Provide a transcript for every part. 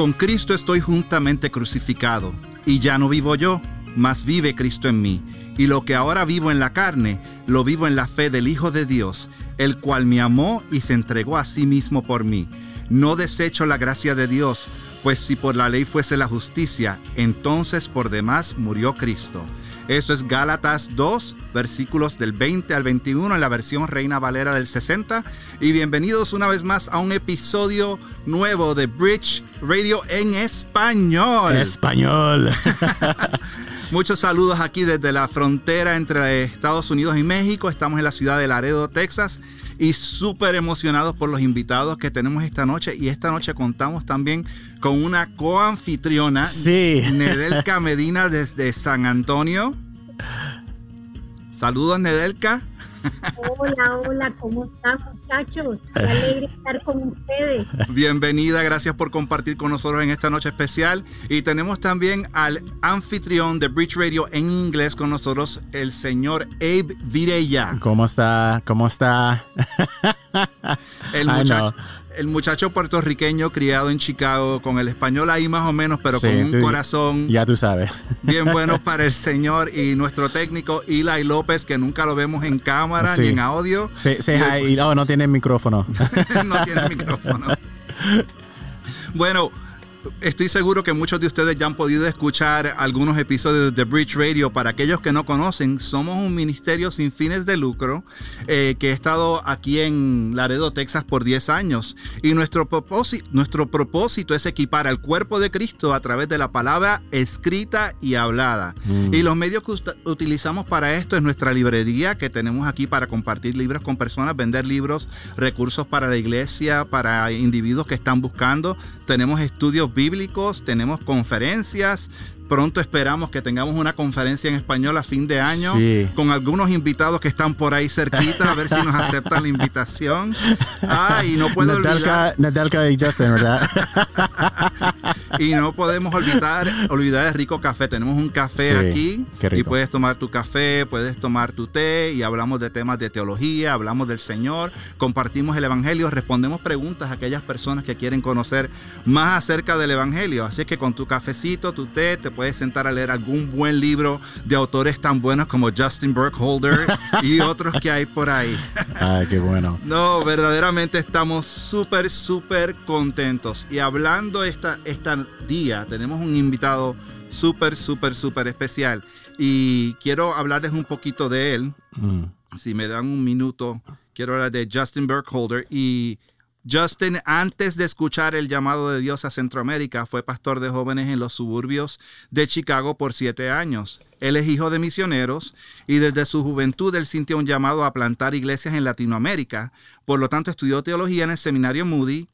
con Cristo estoy juntamente crucificado, y ya no vivo yo, mas vive Cristo en mí. Y lo que ahora vivo en la carne, lo vivo en la fe del Hijo de Dios, el cual me amó y se entregó a sí mismo por mí. No desecho la gracia de Dios, pues si por la ley fuese la justicia, entonces por demás murió Cristo. Esto es Gálatas 2, versículos del 20 al 21 en la versión Reina Valera del 60. Y bienvenidos una vez más a un episodio nuevo de Bridge Radio en español. Español. Muchos saludos aquí desde la frontera entre Estados Unidos y México. Estamos en la ciudad de Laredo, Texas. Y súper emocionados por los invitados que tenemos esta noche. Y esta noche contamos también con una coanfitriona, sí. Nedelka Medina desde San Antonio. Saludos, Nedelka. Hola, hola, ¿cómo están muchachos? Qué alegre estar con ustedes. Bienvenida, gracias por compartir con nosotros en esta noche especial. Y tenemos también al anfitrión de Bridge Radio en inglés con nosotros, el señor Abe Vireya. ¿Cómo está? ¿Cómo está? el muchacho el muchacho puertorriqueño criado en Chicago con el español ahí más o menos, pero con un corazón. Ya tú sabes. Bien bueno para el señor y nuestro técnico Eli López, que nunca lo vemos en cámara ni en audio. Sí, sí, y, no, no tiene micrófono. no tiene micrófono. Bueno, Estoy seguro que muchos de ustedes ya han podido escuchar algunos episodios de Bridge Radio. Para aquellos que no conocen, somos un ministerio sin fines de lucro eh, que ha estado aquí en Laredo, Texas por 10 años. Y nuestro propósito, nuestro propósito es equipar al cuerpo de Cristo a través de la palabra escrita y hablada. Mm. Y los medios que utilizamos para esto es nuestra librería que tenemos aquí para compartir libros con personas, vender libros, recursos para la iglesia, para individuos que están buscando. Tenemos estudios bíblicos, tenemos conferencias, Pronto esperamos que tengamos una conferencia en español a fin de año con algunos invitados que están por ahí cerquita, a ver si nos aceptan la invitación. Ah, y no puedo olvidar. y Justin, ¿verdad? y no podemos olvidar, olvidar el rico café. Tenemos un café aquí y puedes tomar tu café, puedes tomar tu té y hablamos de temas de teología, hablamos del Señor, compartimos el Evangelio, respondemos preguntas a aquellas personas que quieren conocer más acerca del Evangelio. Así es que con tu cafecito, tu té, te puedes sentar a leer algún buen libro de autores tan buenos como Justin Burkholder y otros que hay por ahí. Ah, qué bueno. No, verdaderamente estamos súper, súper contentos. Y hablando esta, esta día, tenemos un invitado súper, súper, súper especial. Y quiero hablarles un poquito de él. Mm. Si me dan un minuto, quiero hablar de Justin Burkholder. Y Justin, antes de escuchar el llamado de Dios a Centroamérica, fue pastor de jóvenes en los suburbios de Chicago por siete años. Él es hijo de misioneros y desde su juventud él sintió un llamado a plantar iglesias en Latinoamérica. Por lo tanto, estudió teología en el seminario Moody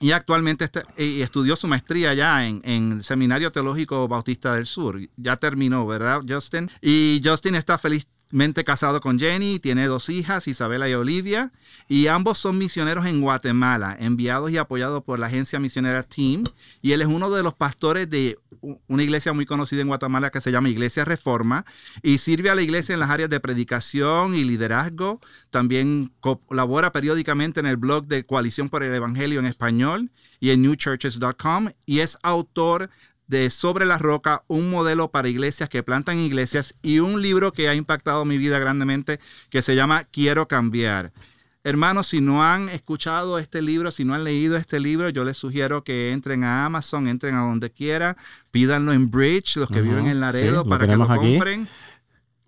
y actualmente estudió su maestría ya en, en, el Seminario Teológico Bautista del Sur. Ya terminó, ¿verdad, Justin? Y Justin está feliz mente casado con Jenny, tiene dos hijas, Isabela y Olivia, y ambos son misioneros en Guatemala, enviados y apoyados por la agencia misionera Team, y él es uno de los pastores de una iglesia muy conocida en Guatemala que se llama Iglesia Reforma, y sirve a la iglesia en las áreas de predicación y liderazgo, también colabora periódicamente en el blog de Coalición por el Evangelio en español y en newchurches.com, y es autor de Sobre la Roca, un modelo para iglesias que plantan iglesias y un libro que ha impactado mi vida grandemente que se llama Quiero cambiar. Hermanos, si no han escuchado este libro, si no han leído este libro, yo les sugiero que entren a Amazon, entren a donde quiera, pídanlo en Bridge, los que viven en Laredo, para que lo compren.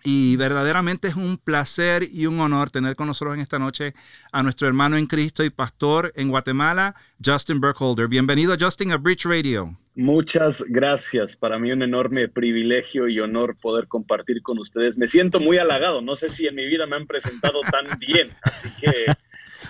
Y verdaderamente es un placer y un honor tener con nosotros en esta noche a nuestro hermano en Cristo y pastor en Guatemala, Justin Burkholder. Bienvenido, Justin, a Bridge Radio. Muchas gracias. Para mí un enorme privilegio y honor poder compartir con ustedes. Me siento muy halagado. No sé si en mi vida me han presentado tan bien, así que...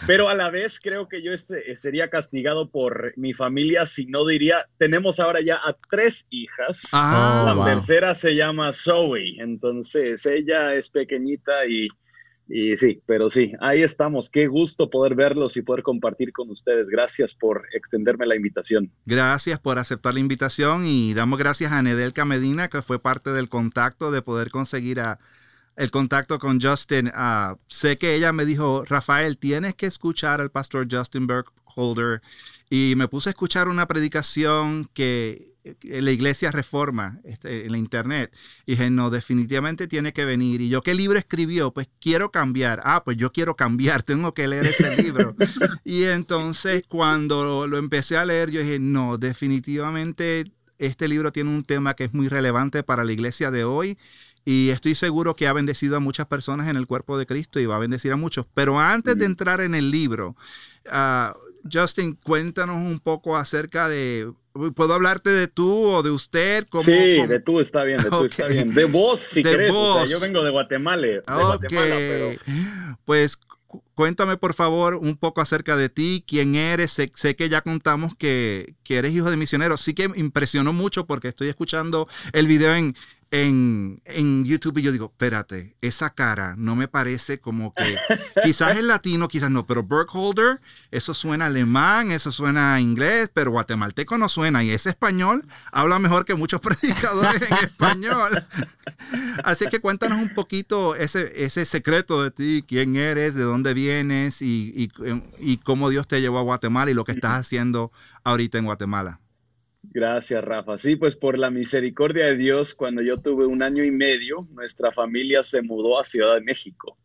Pero a la vez creo que yo este, sería castigado por mi familia si no diría, tenemos ahora ya a tres hijas. Ah, la tercera se llama Zoe, entonces ella es pequeñita y y sí, pero sí, ahí estamos. Qué gusto poder verlos y poder compartir con ustedes. Gracias por extenderme la invitación. Gracias por aceptar la invitación y damos gracias a Nedelka Medina, que fue parte del contacto de poder conseguir a, el contacto con Justin. Ah, sé que ella me dijo, Rafael, tienes que escuchar al pastor Justin Burkholder y me puse a escuchar una predicación que la iglesia reforma este, en la internet. Y dije, no, definitivamente tiene que venir. Y yo, ¿qué libro escribió? Pues quiero cambiar. Ah, pues yo quiero cambiar, tengo que leer ese libro. y entonces cuando lo empecé a leer, yo dije, no, definitivamente este libro tiene un tema que es muy relevante para la iglesia de hoy. Y estoy seguro que ha bendecido a muchas personas en el cuerpo de Cristo y va a bendecir a muchos. Pero antes de entrar en el libro, uh, Justin, cuéntanos un poco acerca de. ¿Puedo hablarte de tú o de usted? sí, de tú está bien, de tú está bien. De vos, si de querés. O sea, yo vengo de Guatemala. De Guatemala pero... Pues cuéntame por favor un poco acerca de ti, quién eres. Sé, sé que ya contamos que, que, eres hijo de misionero. Sí que impresionó mucho porque estoy escuchando el video en, en, en, YouTube y yo digo, espérate, esa cara no me parece como que, quizás es latino, quizás no, pero Burkholder, eso suena alemán, eso suena inglés, pero guatemalteco no suena y ese español habla mejor que muchos predicadores en español. Así que cuéntanos un poquito ese, ese secreto de ti, quién eres, de dónde vienes y, y, y cómo Dios te llevó a Guatemala y lo que estás haciendo ahorita en Guatemala. Gracias, Rafa. Sí, pues por la misericordia de Dios, cuando yo tuve un año y medio, nuestra familia se mudó a Ciudad de México.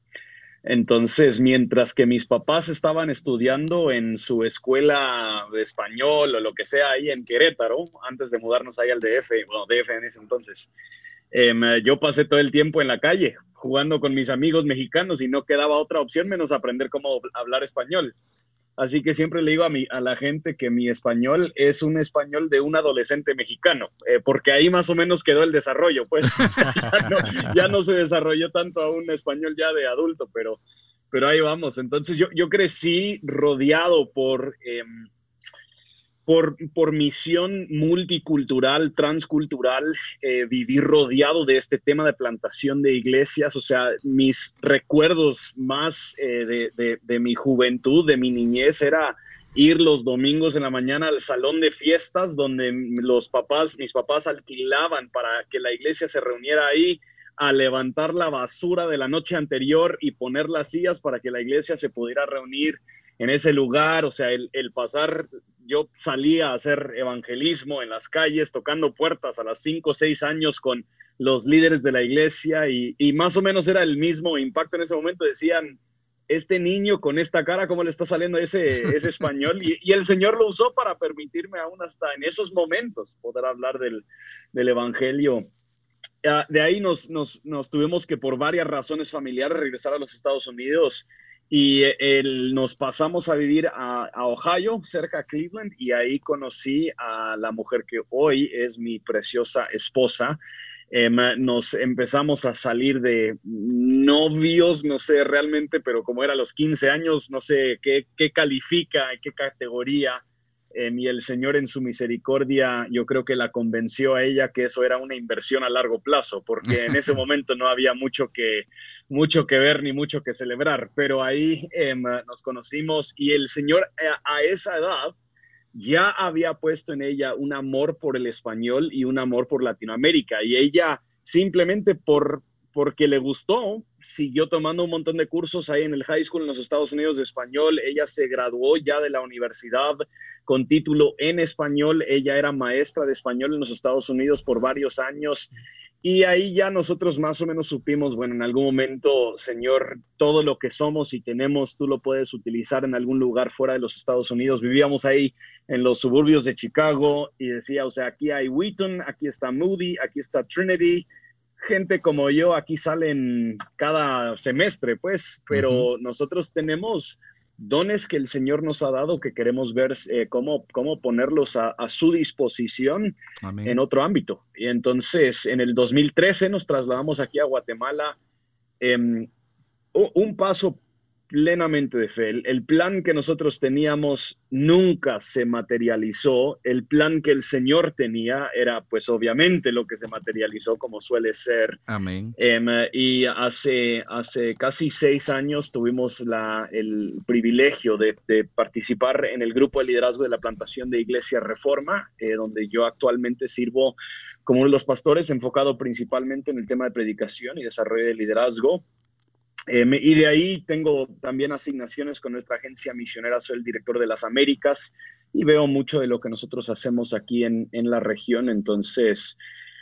Entonces, mientras que mis papás estaban estudiando en su escuela de español o lo que sea ahí en Querétaro, antes de mudarnos ahí al DF, bueno, DF en ese entonces, em, yo pasé todo el tiempo en la calle jugando con mis amigos mexicanos y no quedaba otra opción menos aprender cómo hablar español. Así que siempre le digo a, mi, a la gente que mi español es un español de un adolescente mexicano, eh, porque ahí más o menos quedó el desarrollo, pues ya, no, se desarrolló tanto a un español ya de adulto, pero, pero ahí vamos. Entonces yo, yo crecí rodeado por... Em, por, por misión multicultural, transcultural, eh, vivir rodeado de este tema de plantación de iglesias. O sea, mis recuerdos más eh, de, de, mi juventud, de mi niñez, era ir los domingos en la mañana al salón de fiestas donde los papás, mis papás alquilaban para que la iglesia se reuniera ahí a levantar la basura de la noche anterior y poner las sillas para que la iglesia se pudiera reunir en ese lugar, o sea, el, el pasar yo salía a hacer evangelismo en las calles, tocando puertas a los 5 o 6 años con los líderes de la iglesia y, más o menos era el mismo impacto en ese momento. Decían, este niño con esta cara, ¿cómo le está saliendo ese, ese español? Y, el Señor lo usó para permitirme aún hasta en esos momentos poder hablar del, del Evangelio. Ah, de ahí nos, nos, nos tuvimos que por varias razones familiares regresar a los Estados Unidos y nos pasamos a vivir a, Ohio, cerca de Cleveland, y ahí conocí a la mujer que hoy es mi preciosa esposa. Em, nos empezamos a salir de novios, no sé realmente, pero como era a los 15 años, no sé qué, qué califica, qué categoría y el Señor en su misericordia yo creo que la convenció a ella que eso era una inversión a largo plazo, porque en ese momento no había mucho que, mucho que ver ni mucho que celebrar, pero ahí em, nos conocimos y el Señor a, eh, a esa edad ya había puesto en ella un amor por el español y un amor por Latinoamérica. Y ella simplemente por porque le gustó, siguió tomando un montón de cursos ahí en el high school en los Estados Unidos de español. Ella se graduó ya de la universidad con título en español. Ella era maestra de español en los Estados Unidos por varios años. Y ahí ya nosotros más o menos supimos, bueno, en algún momento, Señor, todo lo que somos y tenemos, tú lo puedes utilizar en algún lugar fuera de los Estados Unidos. Vivíamos ahí en los suburbios de Chicago y decía, o sea, aquí hay Wheaton, aquí está Moody, aquí está Trinity gente como yo aquí salen cada semestre, pues, pero nosotros tenemos dones que el Señor nos ha dado que queremos ver eh, cómo, cómo ponerlos a, su disposición en otro ámbito. Y entonces, en el 2013 nos trasladamos aquí a Guatemala. Em, un paso plenamente de fe. El, plan que nosotros teníamos nunca se materializó. El plan que el Señor tenía era, pues obviamente, lo que se materializó como suele ser. Amén. Em, y hace, hace casi seis años tuvimos la, el privilegio de, participar en el grupo de liderazgo de la plantación de Iglesia Reforma, eh, donde yo actualmente sirvo como uno de los pastores enfocado principalmente en el tema de predicación y desarrollo de liderazgo. Em, y de ahí tengo también asignaciones con nuestra agencia misionera, soy el director de las Américas y veo mucho de lo que nosotros hacemos aquí en, en la región, entonces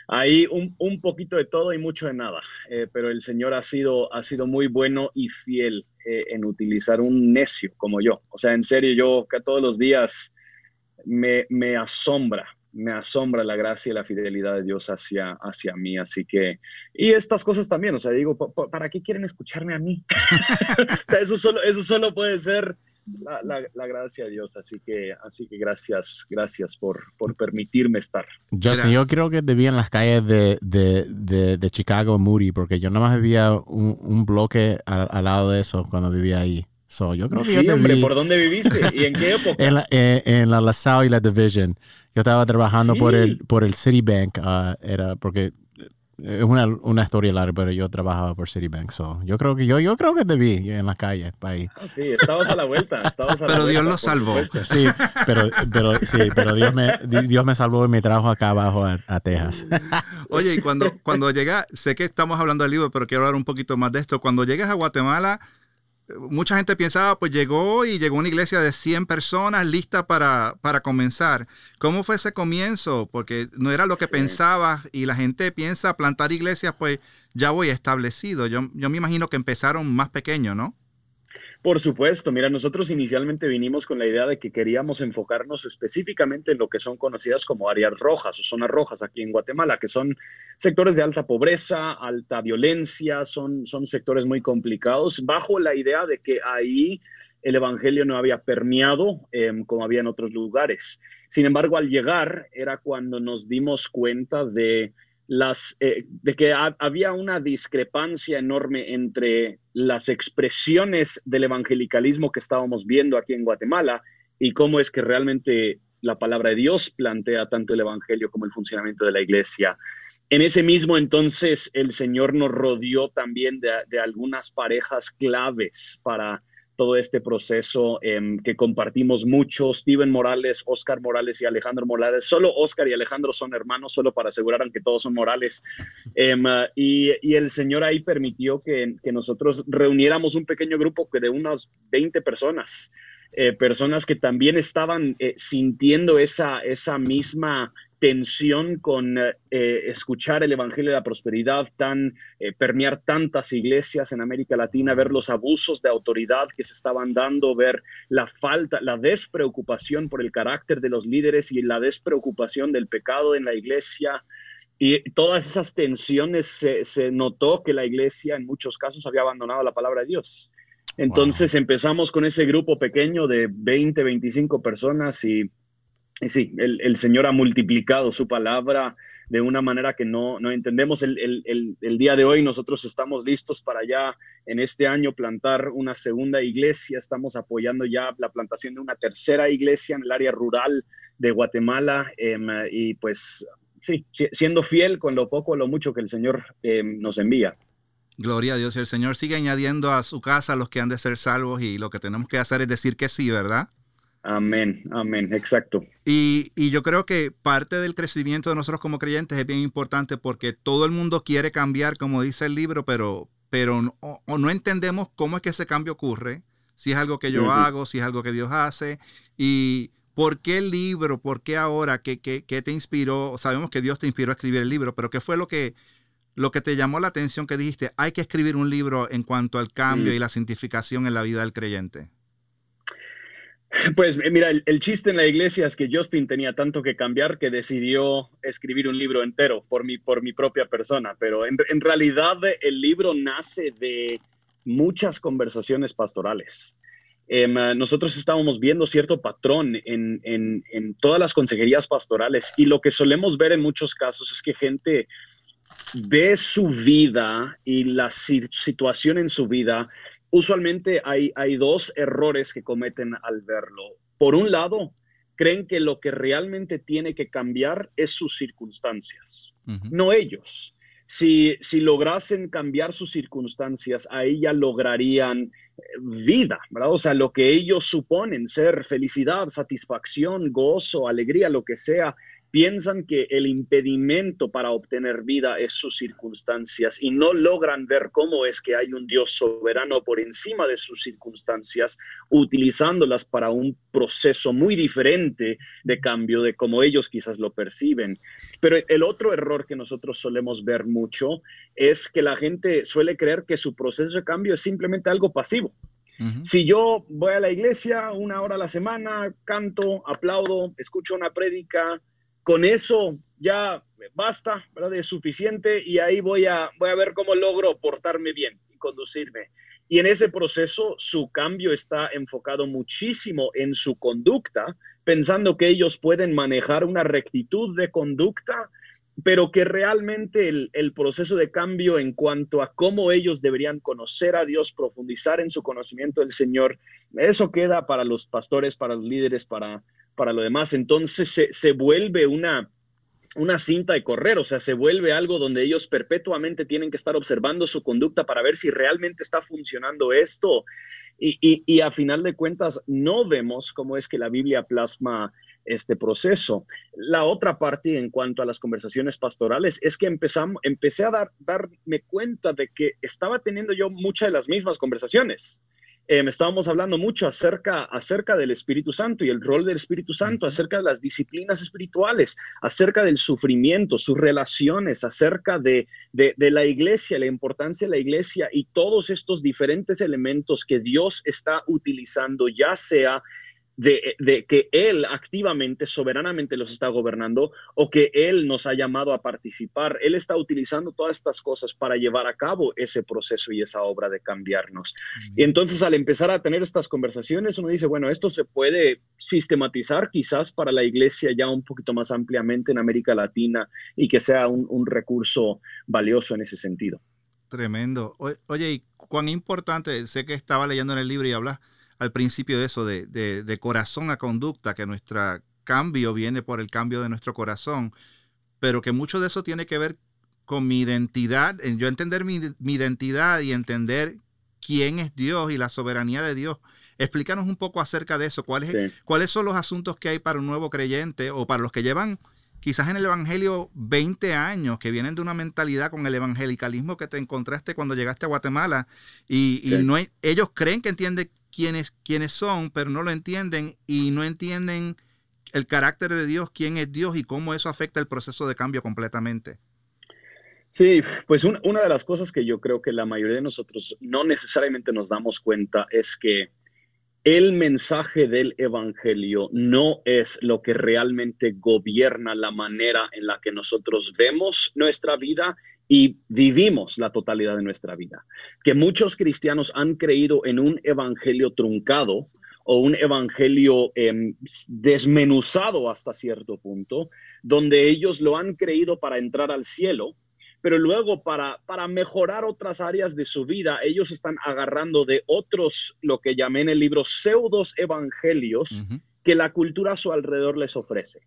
Ahí un, un, poquito de todo y mucho de nada, eh, pero el Señor ha sido, ha sido muy bueno y fiel eh, en utilizar un necio como yo. O sea, en serio, yo que todos los días me, me, asombra, me asombra la gracia y la fidelidad de Dios hacia, hacia mí. Así que, y estas cosas también, o sea, digo, ¿para qué quieren escucharme a mí? o sea, eso solo, eso solo puede ser la, gracia de Dios. Así que, así que gracias, gracias por, por permitirme estar. Justin, yo creo que vivía en las calles de, de, de, de Chicago, Moody, porque yo nada más vivía un, un bloque al, lado de eso cuando vivía ahí. So, yo creo que sí, hombre, ¿por dónde viviste? ¿Y en qué época? en, la, eh, en, la LaSalle y la Division. Yo estaba trabajando por el por el Citibank, uh, era porque es una, una, historia larga, pero yo trabajaba por Citibank, so yo creo que yo, yo creo que te vi en la calle ahí. Ah, sí, estabas a la vuelta, estabas a la Pero Dios lo salvó. Sí, pero, pero, sí, pero Dios me, Dios me salvó y me trajo acá abajo a, Texas. Oye, y cuando, cuando llega, sé que estamos hablando del libro, pero quiero hablar un poquito más de esto. Cuando llegas a Guatemala, mucha gente pensaba, pues llegó y llegó una iglesia de 100 personas lista para, para comenzar. ¿Cómo fue ese comienzo? Porque no era lo que pensaba y la gente piensa plantar iglesias, pues ya voy establecido. Yo, yo me imagino que empezaron más pequeños, ¿no? Por supuesto, mira, nosotros inicialmente vinimos con la idea de que queríamos enfocarnos específicamente en lo que son conocidas como áreas rojas o zonas rojas aquí en Guatemala, que son sectores de alta pobreza, alta violencia, son, son sectores muy complicados, bajo la idea de que ahí el Evangelio no había permeado em, como había en otros lugares. Sin embargo, al llegar era cuando nos dimos cuenta de eh, de que había una discrepancia enorme entre las expresiones del evangelicalismo que estábamos viendo aquí en Guatemala y cómo es que realmente la palabra de Dios plantea tanto el evangelio como el funcionamiento de la iglesia. En ese mismo entonces el Señor nos rodeó también de algunas parejas claves para todo este proceso em, que compartimos mucho. Steven Morales, Oscar Morales y Alejandro Morales. Solo Oscar y Alejandro son hermanos, solo para asegurar que todos son Morales. Em, y, y, el Señor ahí permitió que, que, nosotros reuniéramos un pequeño grupo de unas 20 personas. Eh, personas que también estaban eh, sintiendo esa, esa misma tensión con eh, escuchar el Evangelio de la Prosperidad, tan eh, permear tantas iglesias en América Latina, ver los abusos de autoridad que se estaban dando, ver la falta, la despreocupación por el carácter de los líderes y la despreocupación del pecado en la iglesia. Y todas esas tensiones se, notó que la iglesia en muchos casos había abandonado la palabra de Dios. Entonces empezamos con ese grupo pequeño de 20, 25 personas y sí, el, Señor ha multiplicado su palabra de una manera que no, no entendemos. El, el, día de hoy nosotros estamos listos para ya en este año plantar una segunda iglesia. Estamos apoyando ya la plantación de una tercera iglesia en el área rural de Guatemala. Em, y pues sí, siendo fiel con lo poco o lo mucho que el Señor em, nos envía. Gloria a Dios. Y el Señor sigue añadiendo a su casa los que han de ser salvos y lo que tenemos que hacer es decir que sí, ¿verdad? Amén, amén, exacto. Y, yo creo que parte del crecimiento de nosotros como creyentes es bien importante porque todo el mundo quiere cambiar, como dice el libro, pero, pero no, o no entendemos cómo es que ese cambio ocurre, si es algo que yo hago, si es algo que Dios hace, y por qué el libro, por qué ahora, qué, qué, qué te inspiró, sabemos que Dios te inspiró a escribir el libro, pero qué fue lo que, lo que te llamó la atención que dijiste, hay que escribir un libro en cuanto al cambio mm. y la santificación en la vida del creyente. Pues eh, mira, el, chiste en la iglesia es que Justin tenía tanto que cambiar que decidió escribir un libro entero por mi, por mi propia persona, pero en, realidad el libro nace de muchas conversaciones pastorales. Em, nosotros estábamos viendo cierto patrón en, en, todas las consejerías pastorales y lo que solemos ver en muchos casos es que gente ve su vida y la situación en su vida usualmente hay, hay dos errores que cometen al verlo. Por un lado, creen que lo que realmente tiene que cambiar es sus circunstancias, no ellos. Si, si lograsen cambiar sus circunstancias, ahí ya lograrían eh, vida, ¿verdad? O sea, lo que ellos suponen ser felicidad, satisfacción, gozo, alegría, lo que sea, piensan que el impedimento para obtener vida es sus circunstancias y no logran ver cómo es que hay un Dios soberano por encima de sus circunstancias, utilizándolas para un proceso muy diferente de cambio de como ellos quizás lo perciben. Pero el otro error que nosotros solemos ver mucho es que la gente suele creer que su proceso de cambio es simplemente algo pasivo. Si yo voy a la iglesia una hora a la semana, canto, aplaudo, escucho una prédica, con eso ya basta, ¿verdad? Es suficiente y ahí voy a, voy a ver cómo logro portarme bien y conducirme. Y en ese proceso su cambio está enfocado muchísimo en su conducta, pensando que ellos pueden manejar una rectitud de conducta pero que realmente el, proceso de cambio en cuanto a cómo ellos deberían conocer a Dios, profundizar en su conocimiento del Señor, eso queda para los pastores, para los líderes, para, para lo demás. Entonces se, se vuelve una, una cinta de correr, o sea, se vuelve algo donde ellos perpetuamente tienen que estar observando su conducta para ver si realmente está funcionando esto. Y, y, y a final de cuentas, no vemos cómo es que la Biblia plasma este proceso. La otra parte en cuanto a las conversaciones pastorales es que empezamos, empecé a dar, darme cuenta de que estaba teniendo yo muchas de las mismas conversaciones. Eh, estábamos hablando mucho acerca, acerca del Espíritu Santo y el rol del Espíritu Santo, acerca de las disciplinas espirituales, acerca del sufrimiento, sus relaciones, acerca de, de, de la iglesia, la importancia de la iglesia y todos estos diferentes elementos que Dios está utilizando, ya sea de, que Él activamente, soberanamente los está gobernando o que Él nos ha llamado a participar. Él está utilizando todas estas cosas para llevar a cabo ese proceso y esa obra de cambiarnos. Y entonces al empezar a tener estas conversaciones, uno dice, bueno, esto se puede sistematizar quizás para la iglesia ya un poquito más ampliamente en América Latina y que sea un, un recurso valioso en ese sentido. Tremendo. Oye, y cuán importante, sé que estaba leyendo en el libro y hablas al principio de eso, de, de, corazón a conducta, que nuestro cambio viene por el cambio de nuestro corazón, pero que mucho de eso tiene que ver con mi identidad, en yo entender mi, identidad y entender quién es Dios y la soberanía de Dios. Explícanos un poco acerca de eso. ¿Cuáles, ¿Cuáles son los asuntos que hay para un nuevo creyente o para los que llevan quizás en el Evangelio 20 años, que vienen de una mentalidad con el evangelicalismo que te encontraste cuando llegaste a Guatemala y, no ellos creen que entienden quiénes, quiénes son, pero no lo entienden y no entienden el carácter de Dios, quién es Dios y cómo eso afecta el proceso de cambio completamente. Sí, pues una de las cosas que yo creo que la mayoría de nosotros no necesariamente nos damos cuenta es que el mensaje del Evangelio no es lo que realmente gobierna la manera en la que nosotros vemos nuestra vida y vivimos la totalidad de nuestra vida. Que muchos cristianos han creído en un evangelio truncado o un evangelio em, desmenuzado hasta cierto punto, donde ellos lo han creído para entrar al cielo, pero luego para, para mejorar otras áreas de su vida, ellos están agarrando de otros, lo que llamé en el libro, pseudos evangelios que la cultura a su alrededor les ofrece.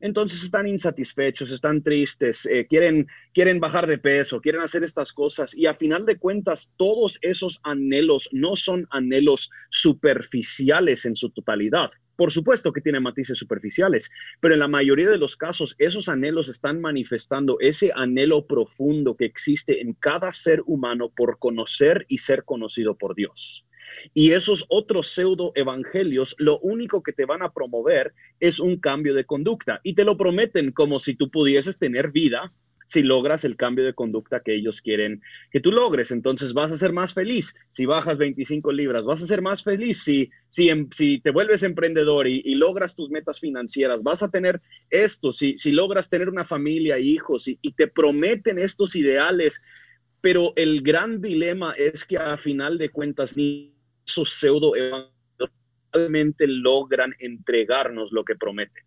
Entonces están insatisfechos, están tristes, eh, quieren, quieren bajar de peso, quieren hacer estas cosas y a final de cuentas todos esos anhelos no son anhelos superficiales en su totalidad. Por supuesto que tienen matices superficiales, pero en la mayoría de los casos esos anhelos están manifestando ese anhelo profundo que existe en cada ser humano por conocer y ser conocido por Dios. Y esos otros pseudo evangelios lo único que te van a promover es un cambio de conducta y te lo prometen como si tú pudieses tener vida si logras el cambio de conducta que ellos quieren que tú logres. Entonces vas a ser más feliz si bajas 25 libras, vas a ser más feliz si, si, em, te vuelves emprendedor y, logras tus metas financieras, vas a tener esto, si, si logras tener una familia, hijos y, y te prometen estos ideales. Pero el gran dilema es que a final de cuentas ni esos pseudo realmente logran entregarnos lo que prometen.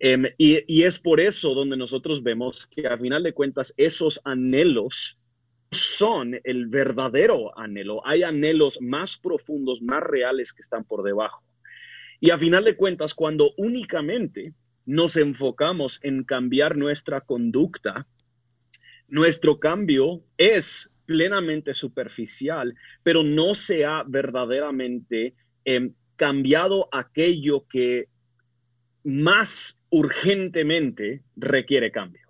Em, y, es por eso donde nosotros vemos que a final de cuentas esos anhelos son el verdadero anhelo. Hay anhelos más profundos, más reales que están por debajo. Y a final de cuentas, cuando únicamente nos enfocamos en cambiar nuestra conducta, nuestro cambio es plenamente superficial, pero no se ha verdaderamente em, cambiado aquello que más urgentemente requiere cambio.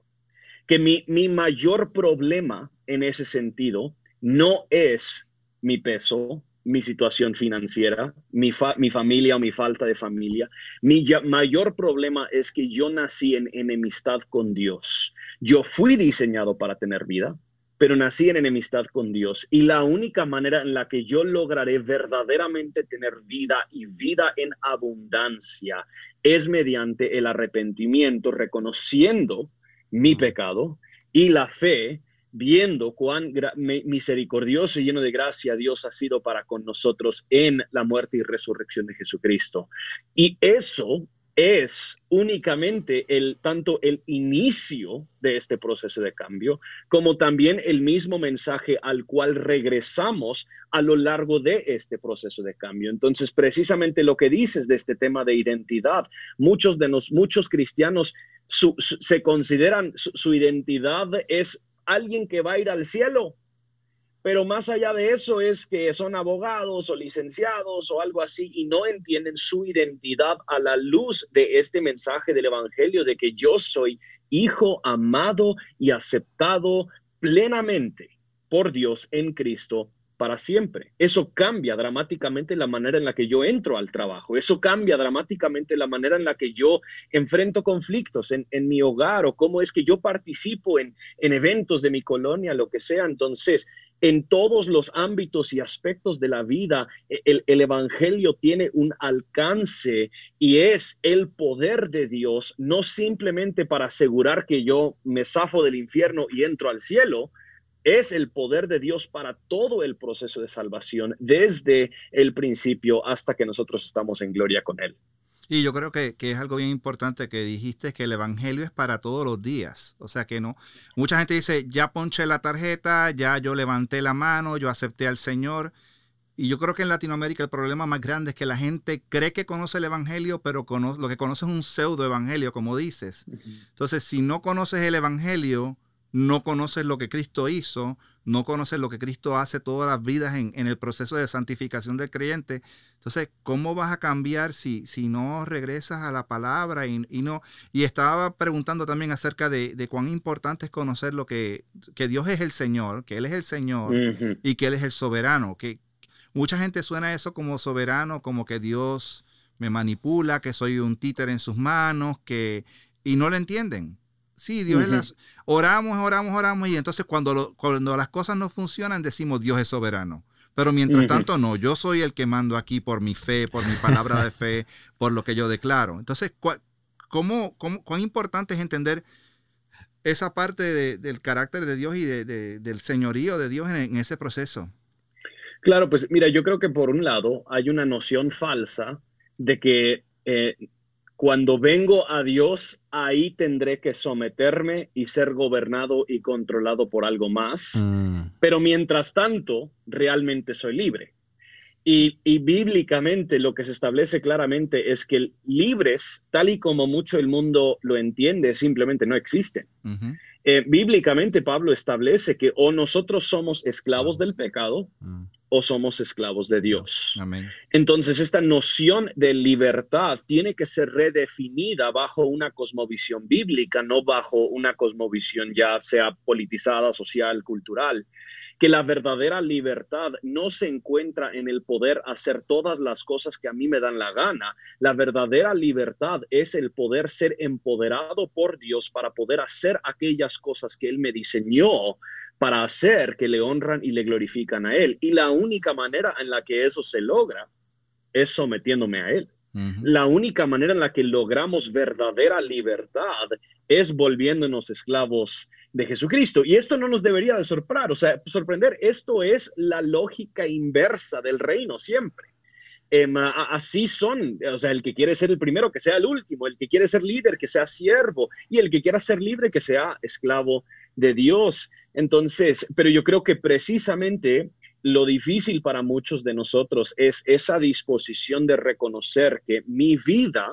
Que mi, mi mayor problema en ese sentido no es mi peso, mi situación financiera, mi, mi, familia o mi falta de familia. Mi mayor problema es que yo nací en enemistad con Dios. Yo fui diseñado para tener vida, pero nací en enemistad con Dios. Y la única manera en la que yo lograré verdaderamente tener vida y vida en abundancia es mediante el arrepentimiento, reconociendo mi pecado y la fe, viendo cuán misericordioso y lleno de gracia Dios ha sido para con nosotros en la muerte y resurrección de Jesucristo. Y eso es únicamente el tanto el inicio de este proceso de cambio como también el mismo mensaje al cual regresamos a lo largo de este proceso de cambio. Entonces, precisamente lo que dices de este tema de identidad, muchos de los muchos cristianos se consideran su identidad es alguien que va a ir al cielo pero más allá de eso es que son abogados o licenciados o algo así y no entienden su identidad a la luz de este mensaje del Evangelio de que yo soy hijo amado y aceptado plenamente por Dios en Cristo para siempre. Eso cambia dramáticamente la manera en la que yo entro al trabajo. Eso cambia dramáticamente la manera en la que yo enfrento conflictos en, mi hogar o cómo es que yo participo en, eventos de mi colonia, lo que sea. Entonces, en todos los ámbitos y aspectos de la vida, e, el, el Evangelio tiene un alcance y es el poder de Dios, no simplemente para asegurar que yo me zafo del infierno y entro al cielo, es el poder de Dios para todo el proceso de salvación, desde el principio hasta que nosotros estamos en gloria con Él. Y yo creo que, es algo bien importante que dijiste que el Evangelio es para todos los días. O sea que no. Mucha gente dice, ya ponché la tarjeta, ya yo levanté la mano, yo acepté al Señor. Y yo creo que en Latinoamérica el problema más grande es que la gente cree que conoce el Evangelio, pero lo que conoce es un pseudo Evangelio, como dices. Entonces, si no conoces el Evangelio, no conoces lo que Cristo hizo, no conoces lo que Cristo hace todas las vidas en, el proceso de santificación del creyente. Entonces, ¿cómo vas a cambiar si, si no regresas a la palabra y, no? Y estaba preguntando también acerca de, cuán importante es conocer lo que, que, Dios es el Señor, que Él es el Señor y que Él es el soberano. Que mucha gente suena eso como soberano, como que Dios me manipula, que soy un títer en sus manos, que y no lo entienden. Sí, Dios es las... Oramos, oramos, oramos y entonces cuando, cuando las cosas no funcionan decimos Dios es soberano. Pero mientras tanto no, yo soy el que mando aquí por mi fe, por mi palabra de fe, por lo que yo declaro. Entonces, ¿cómo, cómo, cuán importante es entender esa parte del carácter de Dios y del señorío de Dios en, ese proceso? Claro, pues mira, yo creo que por un lado hay una noción falsa de que eh, cuando vengo a Dios, ahí tendré que someterme y ser gobernado y controlado por algo más. Mm. Pero mientras tanto, realmente soy libre. Y, bíblicamente lo que se establece claramente es que libres, tal y como mucho el mundo lo entiende, simplemente no existen. Eh, bíblicamente Pablo establece que o nosotros somos esclavos del pecado mm o somos esclavos de Dios. Entonces, esta noción de libertad tiene que ser redefinida bajo una cosmovisión bíblica, no bajo una cosmovisión ya sea politizada, social, cultural. Que la verdadera libertad no se encuentra en el poder hacer todas las cosas que a mí me dan la gana. La verdadera libertad es el poder ser empoderado por Dios para poder hacer aquellas cosas que Él me diseñó para hacer que le honran y le glorifican a Él. Y la única manera en la que eso se logra es sometiéndome a Él. La única manera en la que logramos verdadera libertad es volviéndonos esclavos de Jesucristo. Y esto no nos debería de sorprender, o sea, sorprender. Esto es la lógica inversa del reino siempre. Em, así son, o sea, el que quiere ser el primero, que sea el último, el que quiere ser líder, que sea siervo, y el que quiera ser libre, que sea esclavo de Dios. Entonces, pero yo creo que precisamente lo difícil para muchos de nosotros es esa disposición de reconocer que mi vida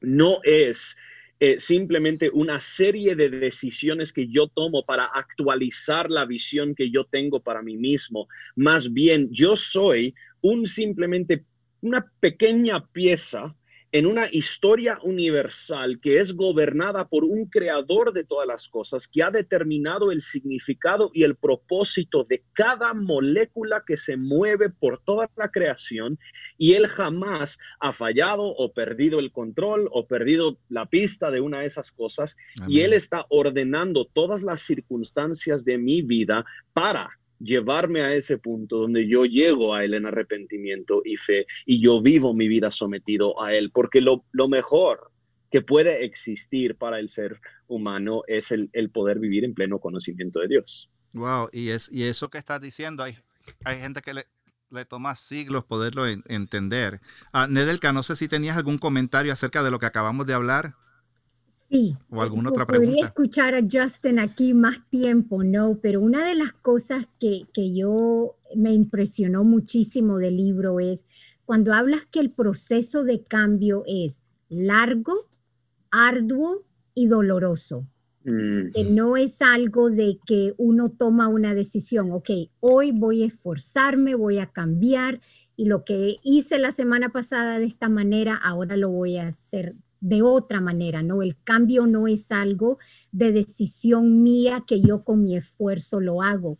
no es eh, simplemente una serie de decisiones que yo tomo para actualizar la visión que yo tengo para mí mismo. Más bien, yo soy un simplemente una pequeña pieza en una historia universal que es gobernada por un creador de todas las cosas, que ha determinado el significado y el propósito de cada molécula que se mueve por toda la creación, y él jamás ha fallado o perdido el control o perdido la pista de una de esas cosas, y él está ordenando todas las circunstancias de mi vida para llevarme a ese punto donde yo llego a Él en arrepentimiento y fe y yo vivo mi vida sometido a Él, porque lo, mejor que puede existir para el ser humano es el, poder vivir en pleno conocimiento de Dios. Wow, y, es, y eso que estás diciendo, hay, hay gente que le, le toma siglos poderlo entender. Uh, Nedelka, no sé si tenías algún comentario acerca de lo que acabamos de hablar. Sí. ¿O alguna otra pregunta? Podría escuchar a Justin aquí más tiempo, ¿no? Pero una de las cosas que, que yo me impresionó muchísimo del libro es cuando hablas que el proceso de cambio es largo, arduo y doloroso. Mm. Que no es algo de que uno toma una decisión, ok, hoy voy a esforzarme, voy a cambiar y lo que hice la semana pasada de esta manera, ahora lo voy a hacer de otra manera, ¿no? El cambio no es algo de decisión mía que yo con mi esfuerzo lo hago.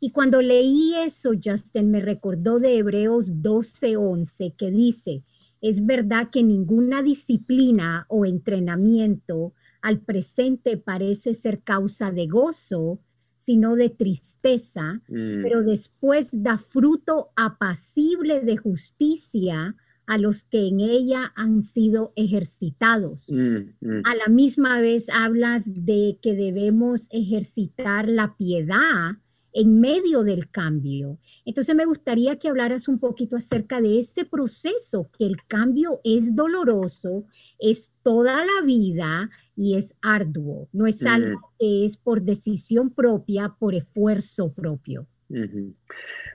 Y cuando leí eso, Justin, me recordó de Hebreos 12:11 que dice, es verdad que ninguna disciplina o entrenamiento al presente parece ser causa de gozo, sino de tristeza, mm. pero después da fruto apacible de justicia a los que en ella han sido ejercitados. Mm, mm. A la misma vez hablas de que debemos ejercitar la piedad en medio del cambio. Entonces me gustaría que hablaras un poquito acerca de ese proceso, que el cambio es doloroso, es toda la vida y es arduo, no es mm. algo que es por decisión propia, por esfuerzo propio.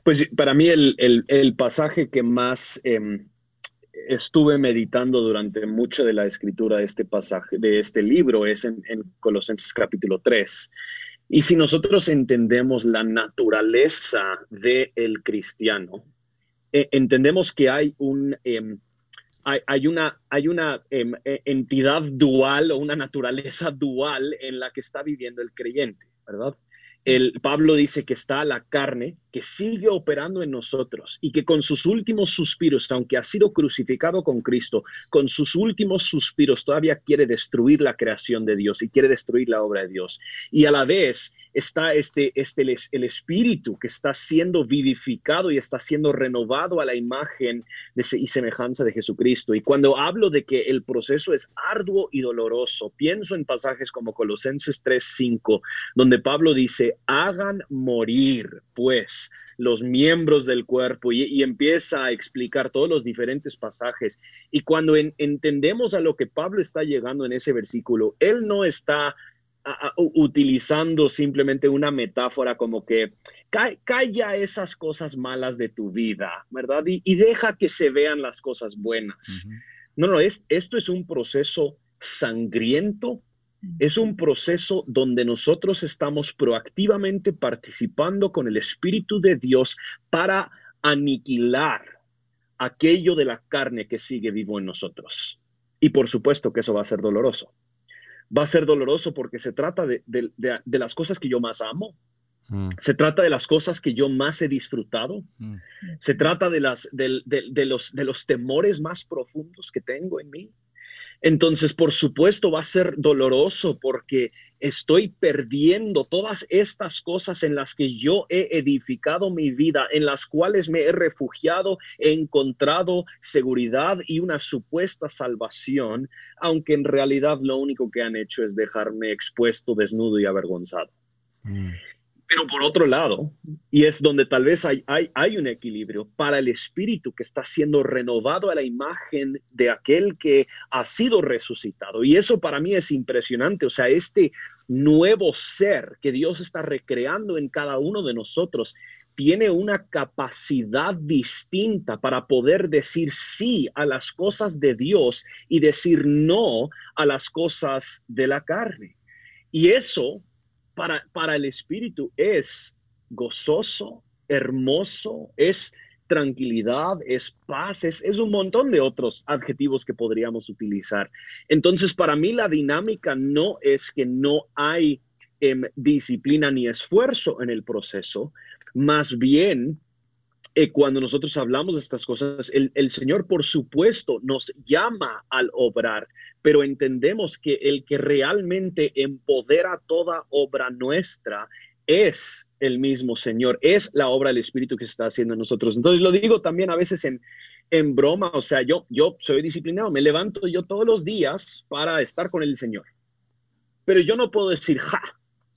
Pues para mí el, pasaje que más em, estuve meditando durante mucha de la escritura de este pasaje, de este libro, es en, Colosenses capítulo 3. Y si nosotros entendemos la naturaleza del el cristiano, e, entendemos que hay un... Em, hay, una, hay una em, e, entidad dual o una naturaleza dual en la que está viviendo el creyente, ¿verdad? El, Pablo dice que está la carne, que sigue operando en nosotros y que con sus últimos suspiros, aunque ha sido crucificado con Cristo, con sus últimos suspiros todavía quiere destruir la creación de Dios y quiere destruir la obra de Dios. Y a la vez está este, este el espíritu que está siendo vivificado y está siendo renovado a la imagen y semejanza de Jesucristo. Y cuando hablo de que el proceso es arduo y doloroso, pienso en pasajes como Colosenses 3:5, donde Pablo dice, hagan morir, pues los miembros del cuerpo y, empieza a explicar todos los diferentes pasajes. Y cuando entendemos a lo que Pablo está llegando en ese versículo, él no está utilizando simplemente una metáfora como que calla esas cosas malas de tu vida, ¿verdad? Y, deja que se vean las cosas buenas. No, no, es, esto es un proceso sangriento es un proceso donde nosotros estamos proactivamente participando con el Espíritu de Dios para aniquilar aquello de la carne que sigue vivo en nosotros. Y por supuesto que eso va a ser doloroso. Va a ser doloroso porque se trata de, las cosas que yo más amo. Mm. Se trata de las cosas que yo más he disfrutado. Mm. Se trata de, las, los, de los temores más profundos que tengo en mí. Entonces, por supuesto, va a ser doloroso porque estoy perdiendo todas estas cosas en las que yo he edificado mi vida, en las cuales me he refugiado, he encontrado seguridad y una supuesta salvación, aunque en realidad lo único que han hecho es dejarme expuesto, desnudo y avergonzado. Mm. Pero por otro lado, y es donde tal vez hay, hay, hay, un equilibrio para el espíritu que está siendo renovado a la imagen de aquel que ha sido resucitado. Y eso para mí es impresionante. O sea, este nuevo ser que Dios está recreando en cada uno de nosotros tiene una capacidad distinta para poder decir sí a las cosas de Dios y decir no a las cosas de la carne. Y eso para, el espíritu es gozoso, hermoso, es tranquilidad, es paz, es, es, un montón de otros adjetivos que podríamos utilizar. Entonces, para mí la dinámica no es que no hay em, disciplina ni esfuerzo en el proceso, más bien eh, cuando nosotros hablamos de estas cosas, el, el, Señor, por supuesto, nos llama al obrar, pero entendemos que el que realmente empodera toda obra nuestra es el mismo Señor, es la obra del Espíritu que está haciendo en nosotros. Entonces lo digo también a veces en, en broma, o sea, yo, yo soy disciplinado, me levanto yo todos los días para estar con el Señor. Pero yo no puedo decir, ja,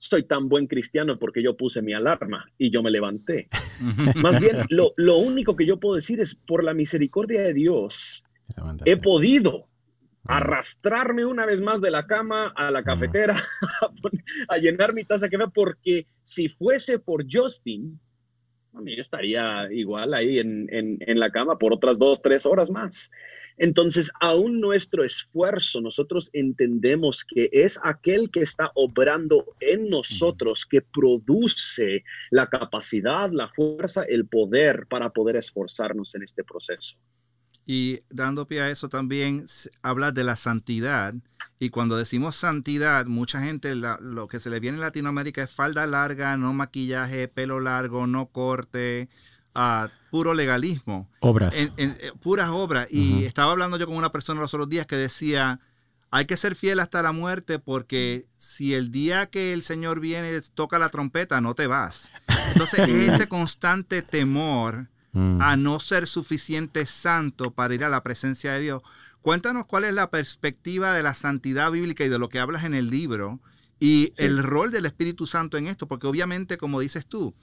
soy tan buen cristiano porque yo puse mi alarma y yo me levanté. Más bien, lo, lo, único que yo puedo decir es, por la misericordia de Dios, he podido arrastrarme una vez más de la cama a la cafetera, a, llenar mi taza que porque si fuese por Justin, a mí estaría igual ahí en, en, en, la cama por otras dos, tres horas más. Entonces, aún nuestro esfuerzo, nosotros entendemos que es aquel que está obrando en nosotros que produce la capacidad, la fuerza, el poder para poder esforzarnos en este proceso. Y dando pie a eso también habla de la santidad. Y cuando decimos santidad, mucha gente lo que se le viene en Latinoamérica es falda larga, no maquillaje, pelo largo, no corte, uh, puro legalismo. Obras. En, eh, puras obras. Y estaba hablando yo con una persona los otros días que decía, hay que ser fiel hasta la muerte porque si el día que el Señor viene toca la trompeta, no te vas. Entonces, este constante temor Mm. a no ser suficiente santo para ir a la presencia de Dios. Cuéntanos cuál es la perspectiva de la santidad bíblica y de lo que hablas en el libro y el rol del Espíritu Santo en esto, porque obviamente, como dices tú,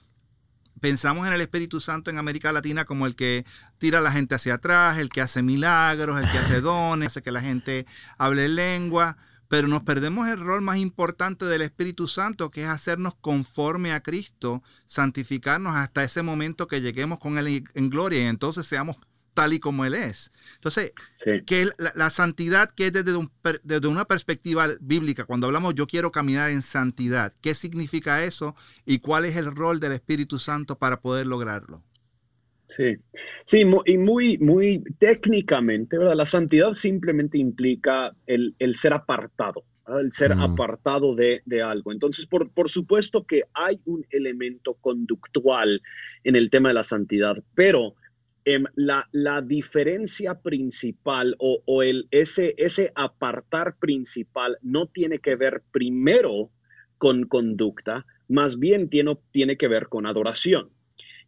pensamos en el Espíritu Santo en América Latina como el que tira a la gente hacia atrás, el que hace milagros, el que hace dones, hace que la gente hable lengua, pero nos perdemos el rol más importante del Espíritu Santo, que es hacernos conforme a Cristo, santificarnos hasta ese momento que lleguemos con Él en gloria y entonces seamos tal y como Él es. Entonces, que la, santidad que es desde, desde una perspectiva bíblica, cuando hablamos yo quiero caminar en santidad, ¿qué significa eso y cuál es el rol del Espíritu Santo para poder lograrlo? Sí, sí, y muy, muy técnicamente, ¿verdad? La santidad simplemente implica el, ser apartado, el ser apartado de, algo. Entonces, por, por supuesto que hay un elemento conductual en el tema de la santidad, pero em, la, la, diferencia principal o, el, ese, ese apartar principal no tiene que ver primero con conducta, más bien tiene, tiene que ver con adoración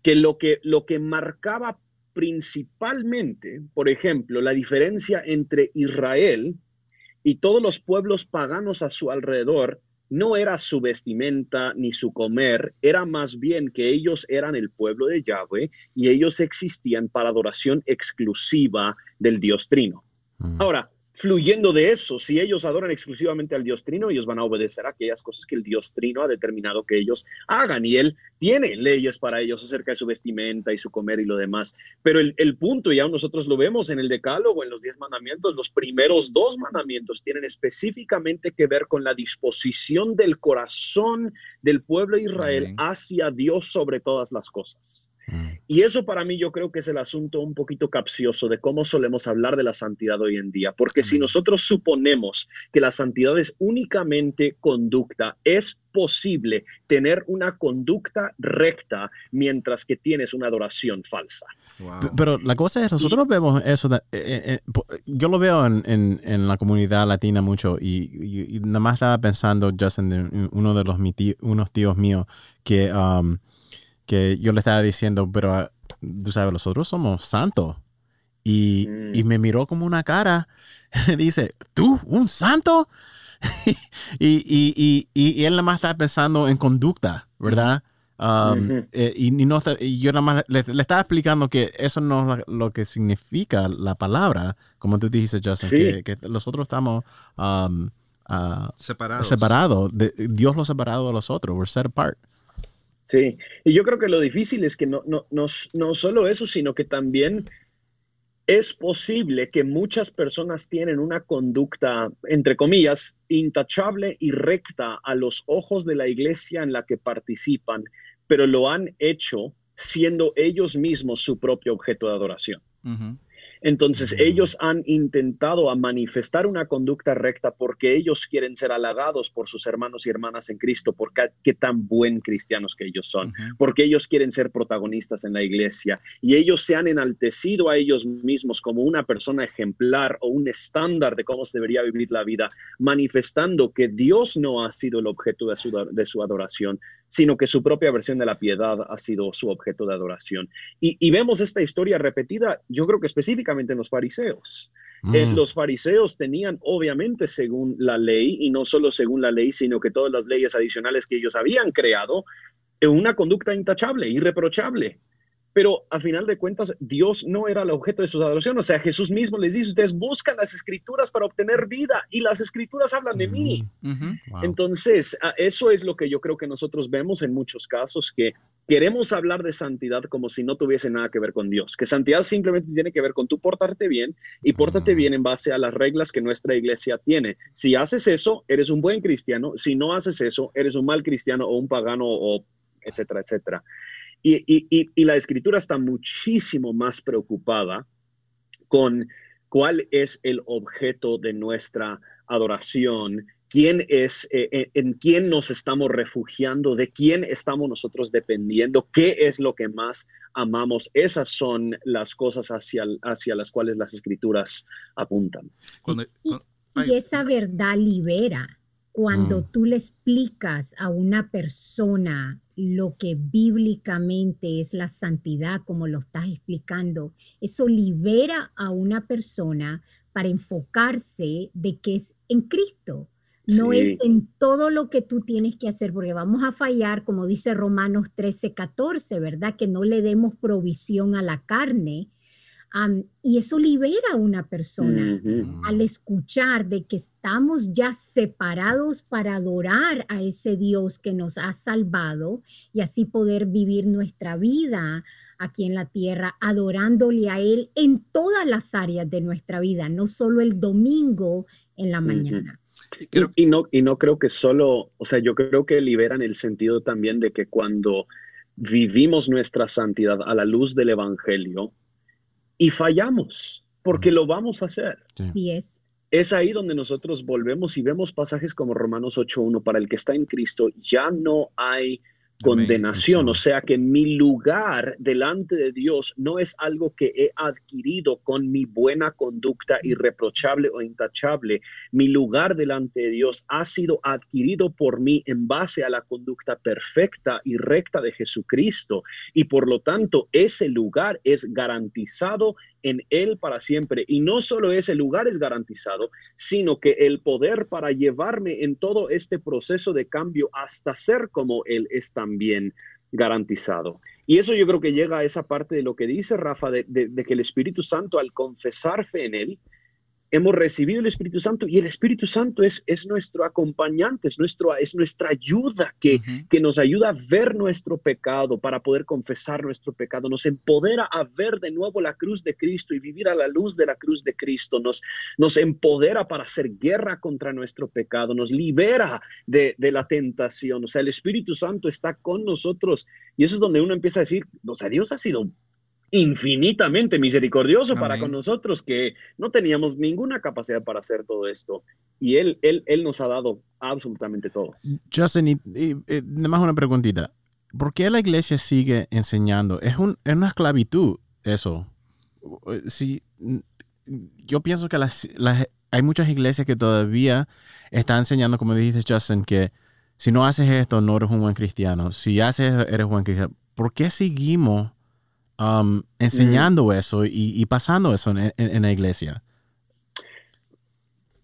que lo que, lo que marcaba principalmente, por ejemplo, la diferencia entre Israel y todos los pueblos paganos a su alrededor, no era su vestimenta ni su comer, era más bien que ellos eran el pueblo de Yahweh y ellos existían para adoración exclusiva del Dios Trino. Mm. Ahora, fluyendo de eso, si ellos adoran exclusivamente al Dios Trino, ellos van a obedecer a aquellas cosas que el Dios Trino ha determinado que ellos hagan y Él tiene leyes para ellos acerca de su vestimenta y su comer y lo demás. Pero el, el punto, ya nosotros lo vemos en el Decálogo, en los diez mandamientos, los primeros dos mandamientos tienen específicamente que ver con la disposición del corazón del pueblo de Israel hacia Dios sobre todas las cosas. Mm. Y eso para mí yo creo que es el asunto un poquito capcioso de cómo solemos hablar de la santidad hoy en día, porque si mm. nosotros suponemos que la santidad es únicamente conducta, es posible tener una conducta recta mientras que tienes una adoración falsa. Pero la cosa es, nosotros vemos eso, eh, eh, eh, yo lo veo en, la comunidad latina mucho y, nada más estaba pensando, Justin, uno de los unos tíos míos que... Um, que yo le estaba diciendo, pero ah, tú sabes, nosotros somos santos. Y, y mm. me miró como una cara. Dice, ¿tú, un santo? y, y, y, él nada más está pensando en conducta, ¿verdad? Um, eh, y, no yo nada más le, estaba explicando que eso no es lo que significa la palabra, como tú dijiste, Justin, que, nosotros estamos um, uh, separados. separados de, Dios lo separado de los otros, we're set apart. Sí, y yo creo que lo difícil es que no, no, no, no solo eso, sino que también es posible que muchas personas tienen una conducta, entre comillas, intachable y recta a los ojos de la iglesia en la que participan, pero lo han hecho siendo ellos mismos su propio objeto de adoración. Entonces ellos han intentado a manifestar una conducta recta porque ellos quieren ser halagados por sus hermanos y hermanas en Cristo, porque qué tan buen cristianos que ellos son, porque ellos quieren ser protagonistas en la iglesia y ellos se han enaltecido a ellos mismos como una persona ejemplar o un estándar de cómo se debería vivir la vida, manifestando que Dios no ha sido el objeto de su, de su adoración, sino que su propia versión de la piedad ha sido su objeto de adoración. Y, vemos esta historia repetida, yo creo que específicamente en los fariseos. Eh, mm. los fariseos tenían, obviamente, según la ley, y no solo según la ley, sino que todas las leyes adicionales que ellos habían creado, una conducta intachable, irreprochable. Pero a final de cuentas, Dios no era el objeto de su adoración. O sea, Jesús mismo les dice, ustedes buscan las escrituras para obtener vida y las escrituras hablan de mí. Entonces, eso es lo que yo creo que nosotros vemos en muchos casos, que queremos hablar de santidad como si no tuviese nada que ver con Dios, que santidad simplemente tiene que ver con tú portarte bien y pórtate bien en base a las reglas que nuestra iglesia tiene. Si haces eso, eres un buen cristiano. Si no haces eso, eres un mal cristiano o un pagano o etcétera, etcétera. Y, la escritura está muchísimo más preocupada con cuál es el objeto de nuestra adoración, quién es, eh, eh, en quién nos estamos refugiando, de quién estamos nosotros dependiendo, qué es lo que más amamos. Esas son las cosas hacia, hacia las cuales las escrituras apuntan. y esa verdad libera. Cuando mm. tú le explicas a una persona lo que bíblicamente es la santidad, como lo estás explicando, eso libera a una persona para enfocarse de que es en Cristo. No es en todo lo que tú tienes que hacer, porque vamos a fallar, como dice Romanos 13, 14, ¿verdad? Que no le demos provisión a la carne, y eso libera a una persona al escuchar de que estamos ya separados para adorar a ese Dios que nos ha salvado y así poder vivir nuestra vida aquí en la tierra, adorándole a Él en todas las áreas de nuestra vida, no solo el domingo en la mañana. Y, no, y no creo que solo, o sea, yo creo que libera en el sentido también de que cuando vivimos nuestra santidad a la luz del Evangelio, y fallamos, porque lo vamos a hacer. Sí es. Es ahí donde nosotros volvemos y vemos pasajes como Romanos 8.1, para el que está en Cristo ya no hay condenación, o sea que mi lugar delante de Dios no es algo que he adquirido con mi buena conducta irreprochable o intachable, mi lugar delante de Dios ha sido adquirido por mí en base a la conducta perfecta y recta de Jesucristo. Y por lo tanto ese lugar es garantizado en Él para siempre. Y no solo ese lugar es garantizado, sino que el poder para llevarme en todo este proceso de cambio hasta ser como Él es también garantizado. Y eso yo creo que llega a esa parte de lo que dice Rafa, de, que el Espíritu Santo al confesar fe en Él, hemos recibido el Espíritu Santo y el Espíritu Santo es, es nuestro acompañante, es, nuestro, es nuestra ayuda que, que nos ayuda a ver nuestro pecado para poder confesar nuestro pecado, nos empodera a ver de nuevo la cruz de Cristo y vivir a la luz de la cruz de Cristo, nos, nos empodera para hacer guerra contra nuestro pecado, nos libera de, de la tentación, o sea, el Espíritu Santo está con nosotros y eso es donde uno empieza a decir, o sea, Dios ha sido infinitamente misericordioso para con nosotros, que no teníamos ninguna capacidad para hacer todo esto. Y Él, Él, él nos ha dado absolutamente todo. Justin, y, y, más una preguntita. ¿Por qué la iglesia sigue enseñando? Es, un, es una esclavitud eso. Si, yo pienso que las, hay muchas iglesias que todavía están enseñando, como dijiste Justin, que si no haces esto, no eres un buen cristiano. Si haces, eres buen cristiano. ¿Por qué seguimos Um, enseñando eso y, pasando eso en, la iglesia?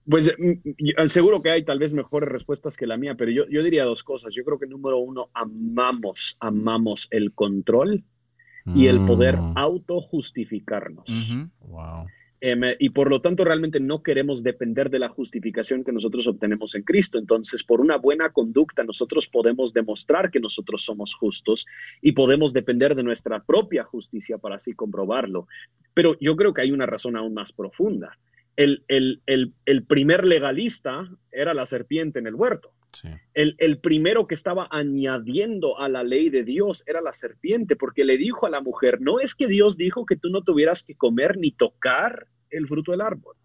Pues mm, seguro que hay tal vez mejores respuestas que la mía, pero yo, yo diría dos cosas. Yo creo que número uno, amamos, amamos el control y el poder mm. autojustificarnos. Wow. Em, y por lo tanto realmente no queremos depender de la justificación que nosotros obtenemos en Cristo. Entonces, por una buena conducta, nosotros podemos demostrar que nosotros somos justos y podemos depender de nuestra propia justicia para así comprobarlo. Pero yo creo que hay una razón aún más profunda. El, el, el, el primer legalista era la serpiente en el huerto. El, el, primero que estaba añadiendo a la ley de Dios era la serpiente, porque le dijo a la mujer, no es que Dios dijo que tú no tuvieras que comer ni tocar el fruto del árbol.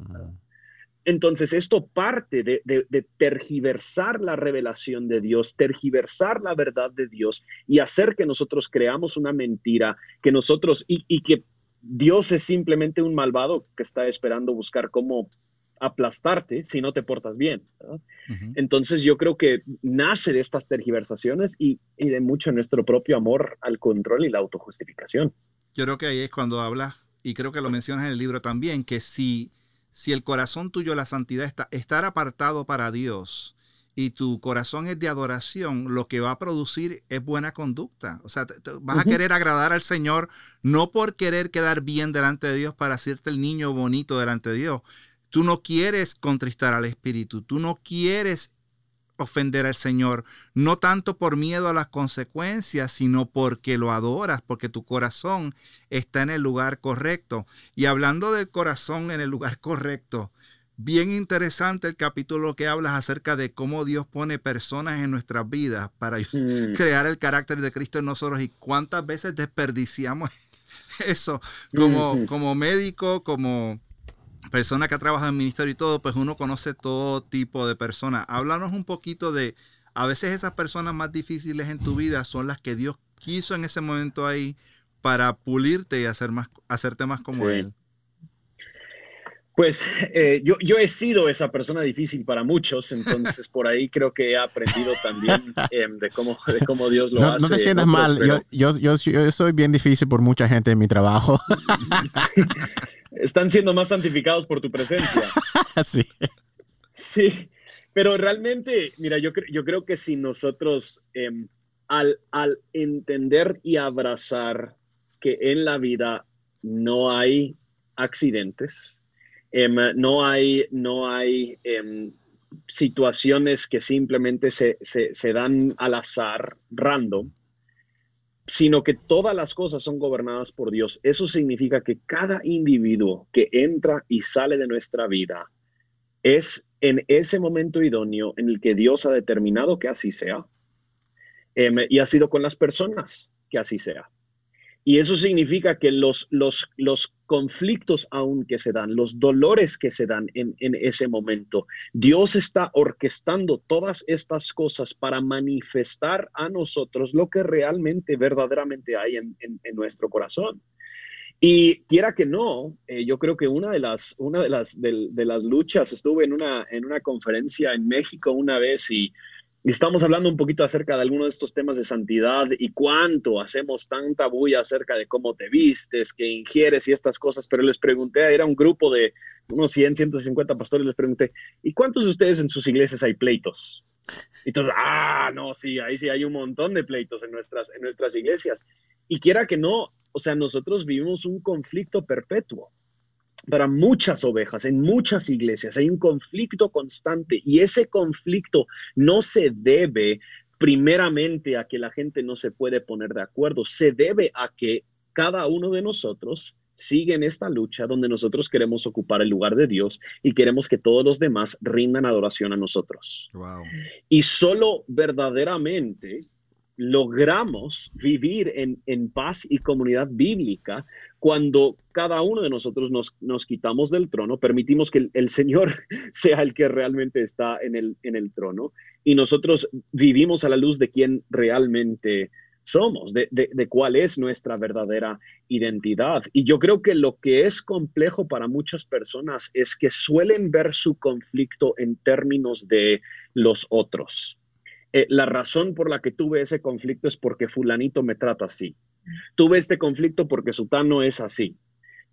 Entonces, esto parte de, de, tergiversar la revelación de Dios, tergiversar la verdad de Dios y hacer que nosotros creamos una mentira, que nosotros, y, y que Dios es simplemente un malvado que está esperando buscar cómo aplastarte si no te portas bien. Entonces yo creo que nace de estas tergiversaciones y, de mucho nuestro propio amor al control y la autojustificación. Yo creo que ahí es cuando hablas, y creo que lo mencionas en el libro también, que si, si el corazón tuyo, la santidad, está estar apartado para Dios, y tu corazón es de adoración, lo que va a producir es buena conducta. O sea, vas a querer agradar al Señor no por querer quedar bien delante de Dios para hacerte el niño bonito delante de Dios, Tú no quieres contristar al Espíritu, tú no quieres ofender al Señor, no tanto por miedo a las consecuencias, sino porque lo adoras, porque tu corazón está en el lugar correcto. Y hablando del corazón en el lugar correcto, bien interesante el capítulo que hablas acerca de cómo Dios pone personas en nuestras vidas para mm. crear el carácter de Cristo en nosotros y cuántas veces desperdiciamos eso como, como médico, como persona que ha trabajado en ministerio y todo, pues uno conoce todo tipo de personas. Háblanos un poquito de, a veces esas personas más difíciles en tu vida son las que Dios quiso en ese momento ahí para pulirte y hacer más, hacerte más como Él. Pues eh, yo, yo he sido esa persona difícil para muchos, entonces por ahí creo que he aprendido también em, de, cómo, de cómo Dios lo hace. No te sientas mal, yo, yo, yo, soy bien difícil por mucha gente en mi trabajo. están siendo más santificados por tu presencia. sí. Sí, pero realmente, mira, yo, yo creo que si nosotros em, al, al entender y abrazar que en la vida no hay accidentes, em, no hay, no hay em, situaciones que simplemente se, se, se dan al azar, random, sino que todas las cosas son gobernadas por Dios. Eso significa que cada individuo que entra y sale de nuestra vida es en ese momento idóneo en el que Dios ha determinado que así sea. Em, y ha sido con las personas que así sea. Y eso significa que los, los, los conflictos aún que se dan, los dolores que se dan en, ese momento, Dios está orquestando todas estas cosas para manifestar a nosotros lo que realmente, verdaderamente hay en, nuestro corazón. Y quiera que no, eh, yo creo que una de las, una de las, de las luchas, estuve en una, en una conferencia en México una vez y estamos hablando un poquito acerca de algunos de estos temas de santidad y cuánto hacemos tanta bulla acerca de cómo te vistes, que ingieres y estas cosas, pero les pregunté, era un grupo de unos 100, 150 pastores, les pregunté, ¿y cuántos de ustedes en sus iglesias hay pleitos? Y todos, ah, no, sí, ahí sí hay un montón de pleitos en nuestras, en nuestras iglesias. Y quiera que no, o sea, nosotros vivimos un conflicto perpetuo para muchas ovejas, en muchas iglesias, hay un conflicto constante y ese conflicto no se debe primeramente a que la gente no se puede poner de acuerdo, se debe a que cada uno de nosotros sigue en esta lucha donde nosotros queremos ocupar el lugar de Dios y queremos que todos los demás rindan adoración a nosotros. Y solo verdaderamente logramos vivir en, en, paz y comunidad bíblica cuando cada uno de nosotros nos, nos quitamos del trono, permitimos que el, Señor sea el que realmente está en el, en el trono y nosotros vivimos a la luz de quien realmente somos, de, de, de, cuál es nuestra verdadera identidad. Y yo creo que lo que es complejo para muchas personas es que suelen ver su conflicto en términos de los otros. Eh, la razón por la que tuve ese conflicto es porque fulanito me trata así. Tuve este conflicto porque Sutano es así.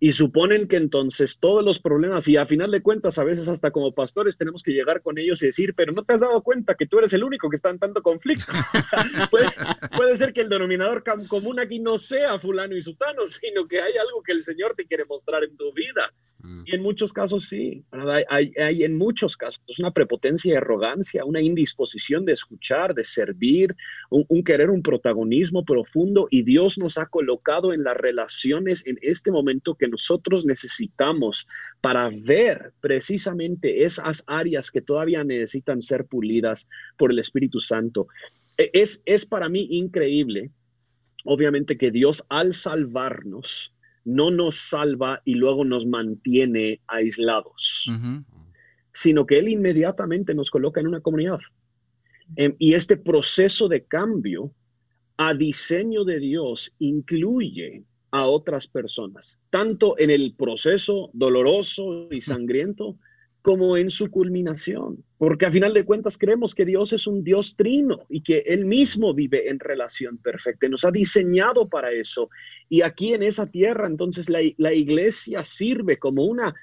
Y suponen que entonces todos los problemas, y a final de cuentas, a veces hasta como pastores tenemos que llegar con ellos y decir, pero no te has dado cuenta que tú eres el único que está en tanto conflicto. puede, ser que el denominador común aquí no sea fulano y sutano, sino que hay algo que el Señor te quiere mostrar en tu vida. Y en muchos casos sí, hay, hay, en muchos casos una prepotencia y arrogancia, una indisposición de escuchar, de servir, un, querer un protagonismo profundo y Dios nos ha colocado en las relaciones en este momento que nosotros necesitamos para ver precisamente esas áreas que todavía necesitan ser pulidas por el Espíritu Santo. E, es, es para mí increíble, obviamente, que Dios al salvarnos, no nos salva y luego nos mantiene aislados, sino que Él inmediatamente nos coloca en una comunidad. Em, y este proceso de cambio a diseño de Dios incluye a otras personas, tanto en el proceso doloroso y sangriento, como en su culminación, porque a final de cuentas creemos que Dios es un Dios trino y que Él mismo vive en relación perfecta, nos ha diseñado para eso. Y aquí en esa tierra, entonces la, la iglesia sirve como una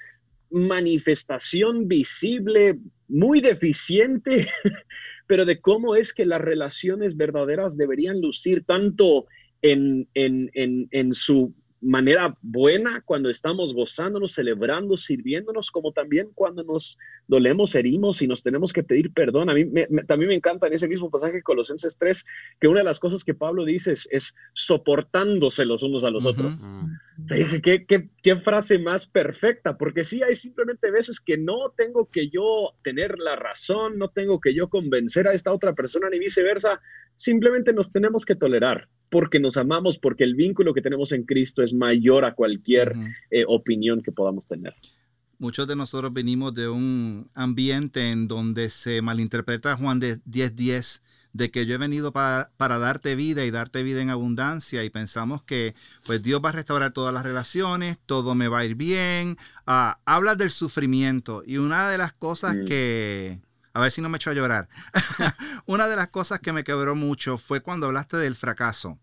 manifestación visible, muy deficiente, pero de cómo es que las relaciones verdaderas deberían lucir tanto en, en, en, en su manera buena cuando estamos gozándonos, celebrando, sirviéndonos, como también cuando nos dolemos, herimos y nos tenemos que pedir perdón. A mí también me encanta en ese mismo pasaje de Colosenses 3 que una de las cosas que Pablo dice es, soportándose los unos a los otros. ¿qué, qué, frase más perfecta, porque sí hay simplemente veces que no tengo que yo tener la razón, no tengo que yo convencer a esta otra persona ni viceversa, simplemente nos tenemos que tolerar porque nos amamos, porque el vínculo que tenemos en Cristo es mayor a cualquier eh, opinión que podamos tener. Muchos de nosotros venimos de un ambiente en donde se malinterpreta Juan de 10:10 de que yo he venido para, darte vida y darte vida en abundancia y pensamos que pues Dios va a restaurar todas las relaciones, todo me va a ir bien. Ah, hablas del sufrimiento y una de las cosas que a ver si no me echo a llorar. Una de las cosas que me quebró mucho fue cuando hablaste del fracaso.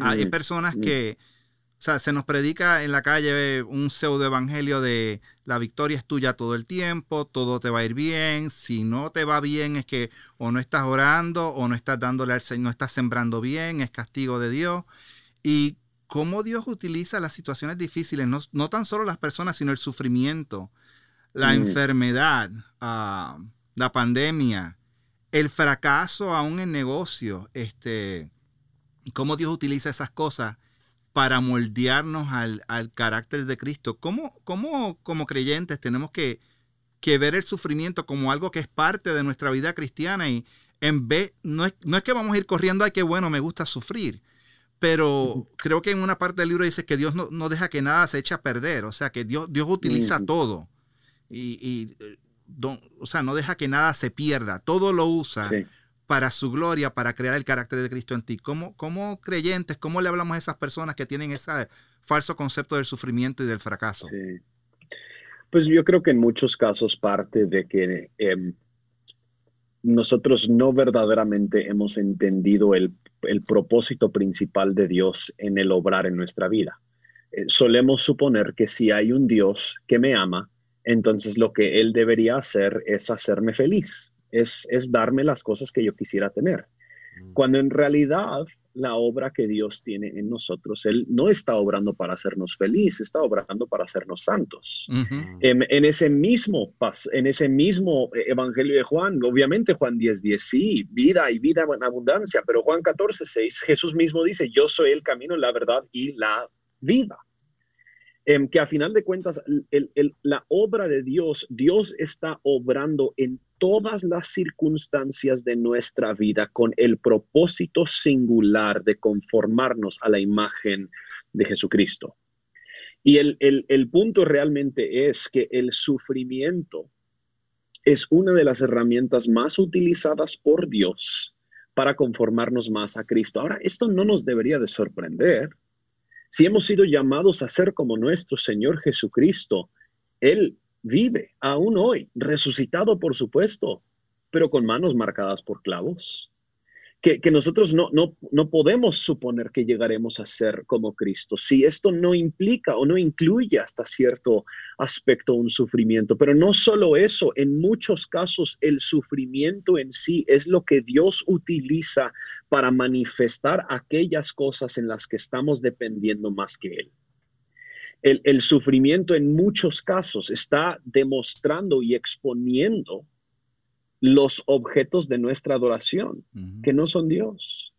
Hay mm, personas mm. que, o sea, se nos predica en la calle un pseudo evangelio de la victoria es tuya todo el tiempo, todo te va a ir bien. Si no te va bien es que o no estás orando o no estás dándole al Señor, no estás sembrando bien, es castigo de Dios. Y cómo Dios utiliza las situaciones difíciles, no, tan solo las personas, sino el sufrimiento, la mm. enfermedad. Uh, la pandemia, el fracaso aún en negocio, este, cómo Dios utiliza esas cosas para moldearnos al, carácter de Cristo. ¿Cómo, cómo como creyentes tenemos que, que, ver el sufrimiento como algo que es parte de nuestra vida cristiana y en vez, no es, no es que vamos a ir corriendo, ay, qué bueno, me gusta sufrir, pero creo que en una parte del libro dice que Dios no, deja que nada se eche a perder, o sea, que Dios, Dios utiliza todo. Y, y, o sea, no deja que nada se pierda, todo lo usa para su gloria, para crear el carácter de Cristo en ti. ¿Cómo, ¿Cómo, creyentes, cómo le hablamos a esas personas que tienen ese falso concepto del sufrimiento y del fracaso? Pues yo creo que en muchos casos parte de que em, nosotros no verdaderamente hemos entendido el, propósito principal de Dios en el obrar en nuestra vida. Eh, solemos suponer que si hay un Dios que me ama, entonces lo que Él debería hacer es hacerme feliz, es, es darme las cosas que yo quisiera tener. Mm. Cuando en realidad la obra que Dios tiene en nosotros, Él no está obrando para hacernos feliz, está obrando para hacernos santos. en, ese mismo, en ese mismo Evangelio de Juan, obviamente Juan 10, 10, sí, vida y vida en abundancia, pero Juan 14, 6, Jesús mismo dice, yo soy el camino, la verdad y la vida. Em, que a final de cuentas la obra de Dios, Dios está obrando en todas las circunstancias de nuestra vida con el propósito singular de conformarnos a la imagen de Jesucristo. Y el, el punto realmente es que el sufrimiento es una de las herramientas más utilizadas por Dios para conformarnos más a Cristo. Ahora, esto no nos debería de sorprender si hemos sido llamados a ser como nuestro Señor Jesucristo, Él vive aún hoy, resucitado por supuesto, pero con manos marcadas por clavos que, nosotros no, no, no, podemos suponer que llegaremos a ser como Cristo si esto no implica o no incluye hasta cierto aspecto un sufrimiento. Pero no solo eso, en muchos casos el sufrimiento en sí es lo que Dios utiliza para manifestar aquellas cosas en las que estamos dependiendo más que Él. El, sufrimiento en muchos casos está demostrando y exponiendo los objetos de nuestra adoración, que no son Dios.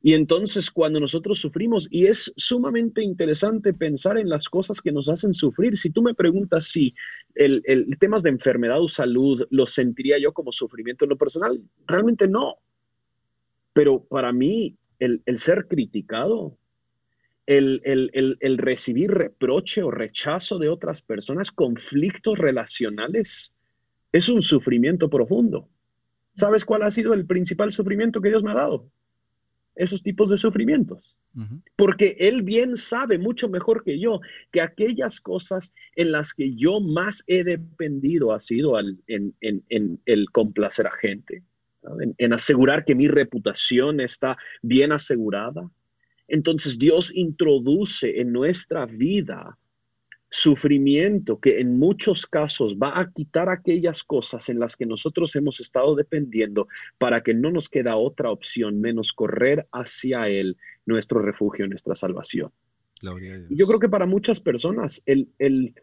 Y entonces cuando nosotros sufrimos, y es sumamente interesante pensar en las cosas que nos hacen sufrir, si tú me preguntas si el, el temas de enfermedad o salud los sentiría yo como sufrimiento en lo personal, realmente no. Pero para mí el, ser criticado, el, el, recibir reproche o rechazo de otras personas, conflictos relacionales, es un sufrimiento profundo. ¿Sabes cuál ha sido el principal sufrimiento que Dios me ha dado? esos tipos de sufrimientos. Porque Él bien sabe mucho mejor que yo que aquellas cosas en las que yo más he dependido ha sido en, el complacer a gente, en, asegurar que mi reputación está bien asegurada. Entonces Dios introduce en nuestra vida sufrimiento que en muchos casos va a quitar aquellas cosas en las que nosotros hemos estado dependiendo para que no nos queda otra opción menos correr hacia Él, nuestro refugio, nuestra salvación. Yo creo que para muchas personas el, el,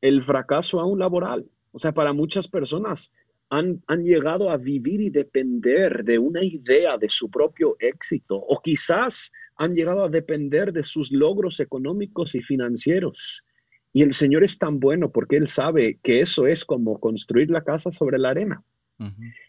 el fracaso aún laboral, o sea, para muchas personas han, han, llegado a vivir y depender de una idea de su propio éxito o quizás han llegado a depender de sus logros económicos y financieros y el Señor es tan bueno porque Él sabe que eso es como construir la casa sobre la arena.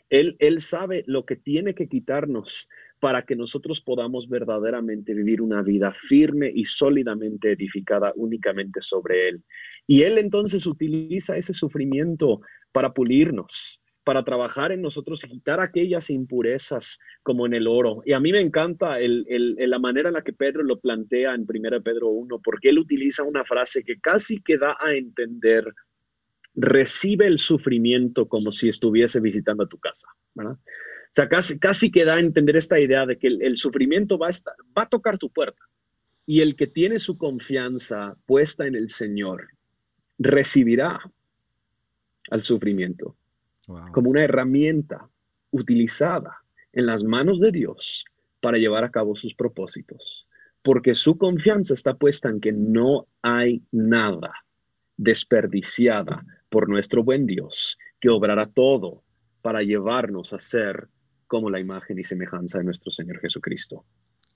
él, él sabe lo que tiene que quitarnos para que nosotros podamos verdaderamente vivir una vida firme y sólidamente edificada únicamente sobre Él. Y Él entonces utiliza ese sufrimiento para pulirnos, para trabajar en nosotros y quitar aquellas impurezas como en el oro. Y a mí me encanta la manera en la que Pedro lo plantea en 1 Pedro 1, porque él utiliza una frase que casi que da a entender, recibe el sufrimiento como si estuviese visitando a tu casa. ¿verdad? O sea, casi, casi que da a entender esta idea de que el, sufrimiento va va a tocar tu puerta. Y el que tiene su confianza puesta en el Señor recibirá al sufrimiento como una herramienta utilizada en las manos de Dios para llevar a cabo sus propósitos, porque su confianza está puesta en que no hay nada desperdiciada por nuestro buen Dios, que obrará todo para llevarnos a ser como la imagen y semejanza de nuestro Señor Jesucristo.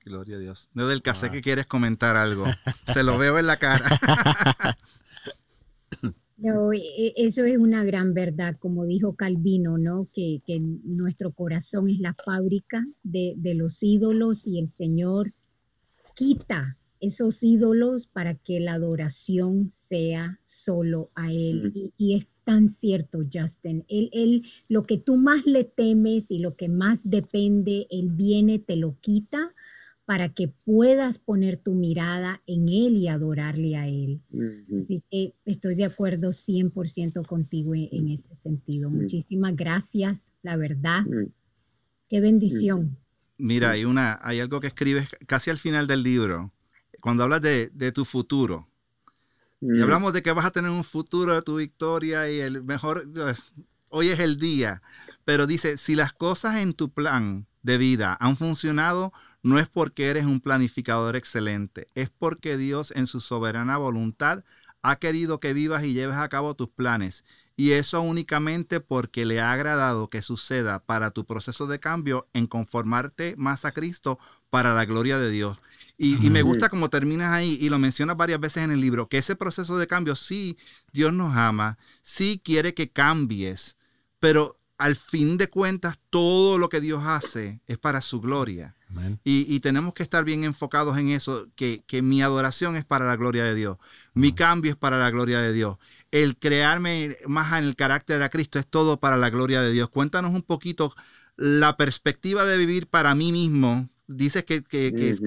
Gloria a Dios. No del caso que quieres comentar algo. Te lo veo en la cara. No, e, e, eso es una gran verdad, como dijo Calvino, ¿no? Que, nuestro corazón es la fábrica de, los ídolos y el Señor quita esos ídolos para que la adoración sea solo a Él. Y, es tan cierto, Justin. Él, él, lo que tú más le temes y lo que más depende, Él viene, te lo quita para que puedas poner tu mirada en Él y adorarle a Él. Así que estoy de acuerdo 100% contigo en, ese sentido. Muchísimas gracias, la verdad. Qué bendición. Mira, hay, una, hay algo que escribes casi al final del libro, cuando hablas de, tu futuro. Y hablamos de que vas a tener un futuro de tu victoria y el mejor, hoy es el día. Pero dice, si las cosas en tu plan de vida han funcionado, no es porque eres un planificador excelente, es porque Dios en su soberana voluntad ha querido que vivas y lleves a cabo tus planes. Y eso únicamente porque le ha agradado que suceda para tu proceso de cambio en conformarte más a Cristo para la gloria de Dios. Y, me gusta como terminas ahí y lo mencionas varias veces en el libro, que ese proceso de cambio, sí, Dios nos ama, sí quiere que cambies, pero al fin de cuentas todo lo que Dios hace es para su gloria. Y, tenemos que estar bien enfocados en eso, que, mi adoración es para la gloria de Dios, mi cambio es para la gloria de Dios, el crearme más en el carácter de Cristo es todo para la gloria de Dios. Cuéntanos un poquito la perspectiva de vivir para mí mismo. Dices que,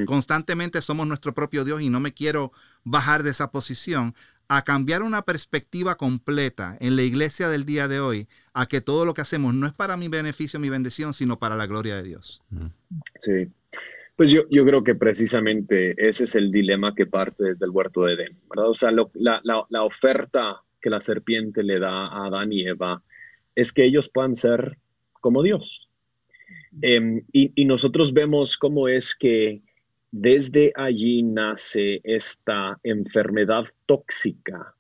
constantemente somos nuestro propio Dios y no me quiero bajar de esa posición a cambiar una perspectiva completa en la iglesia del día de hoy, a que todo lo que hacemos no es para mi beneficio, mi bendición, sino para la gloria de Dios. Sí, pues yo, yo creo que precisamente ese es el dilema que parte desde el huerto de Edén, ¿verdad? O sea, la, la, oferta que la serpiente le da a Adán y Eva es que ellos puedan ser como Dios. Em, y, y, nosotros vemos cómo es que desde allí nace esta enfermedad tóxica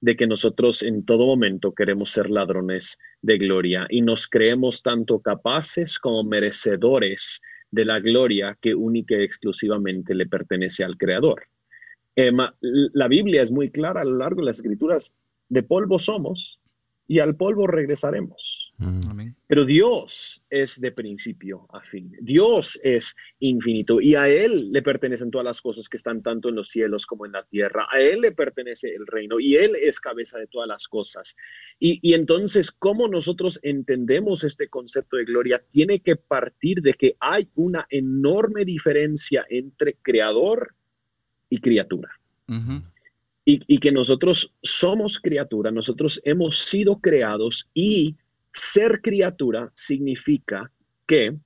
de que nosotros en todo momento queremos ser ladrones de gloria y nos creemos tanto capaces como merecedores de la gloria que única y exclusivamente le pertenece al Creador. La Biblia es muy clara a lo largo de las escrituras, de polvo somos y al polvo regresaremos. Mm. Pero Dios es de principio a fin. Dios es infinito y a Él le pertenecen todas las cosas que están tanto en los cielos como en la tierra. A Él le pertenece el reino y Él es cabeza de todas las cosas. Y, y entonces, ¿cómo nosotros entendemos este concepto de gloria? Tiene que partir de que hay una enorme diferencia entre creador y criatura y, que nosotros somos criatura, nosotros hemos sido creados y ser criatura significa que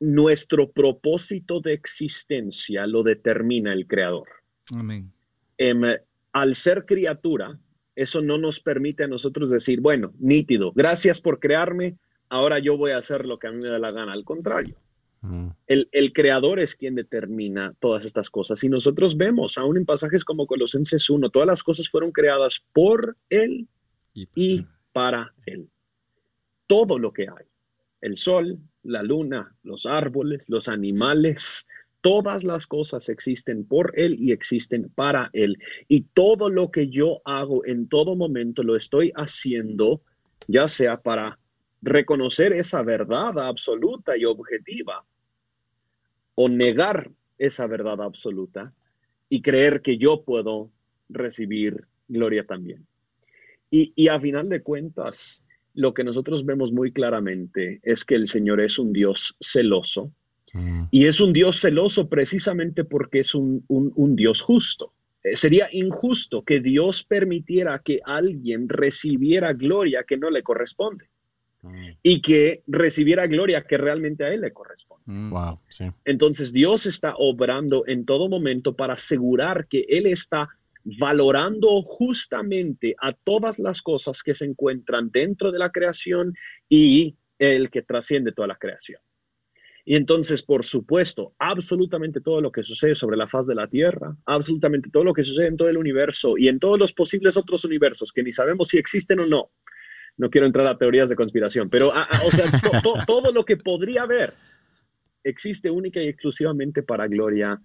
nuestro propósito de existencia lo determina el creador. Amén. Em, al ser criatura, eso no nos permite a nosotros decir, bueno, nítido, gracias por crearme, ahora yo voy a hacer lo que a mí me da la gana. Al contrario, Mm. El, creador es quien determina todas estas cosas. Y nosotros vemos, aún en pasajes como Colosenses 1, todas las cosas fueron creadas por Él y para Él. Todo lo que hay, el sol, la luna, los árboles, los animales, todas las cosas existen por Él y existen para Él. Y todo lo que yo hago en todo momento lo estoy haciendo, ya sea para reconocer esa verdad absoluta y objetiva o negar esa verdad absoluta y creer que yo puedo recibir gloria también. Y, a final de cuentas, lo que nosotros vemos muy claramente es que el Señor es un Dios celoso mm. y es un Dios celoso precisamente porque es un, un Dios justo. Eh, sería injusto que Dios permitiera que alguien recibiera gloria que no le corresponde. Mm. y que recibiera gloria que realmente a Él le corresponde. Mm. Wow, Entonces Dios está obrando en todo momento para asegurar que Él está valorando justamente a todas las cosas que se encuentran dentro de la creación y el que trasciende toda la creación. Y entonces, por supuesto, absolutamente todo lo que sucede sobre la faz de la Tierra, absolutamente todo lo que sucede en todo el universo y en todos los posibles otros universos que ni sabemos si existen o no, no quiero entrar a teorías de conspiración, pero ah, ah, todo lo que podría haber existe única y exclusivamente para gloria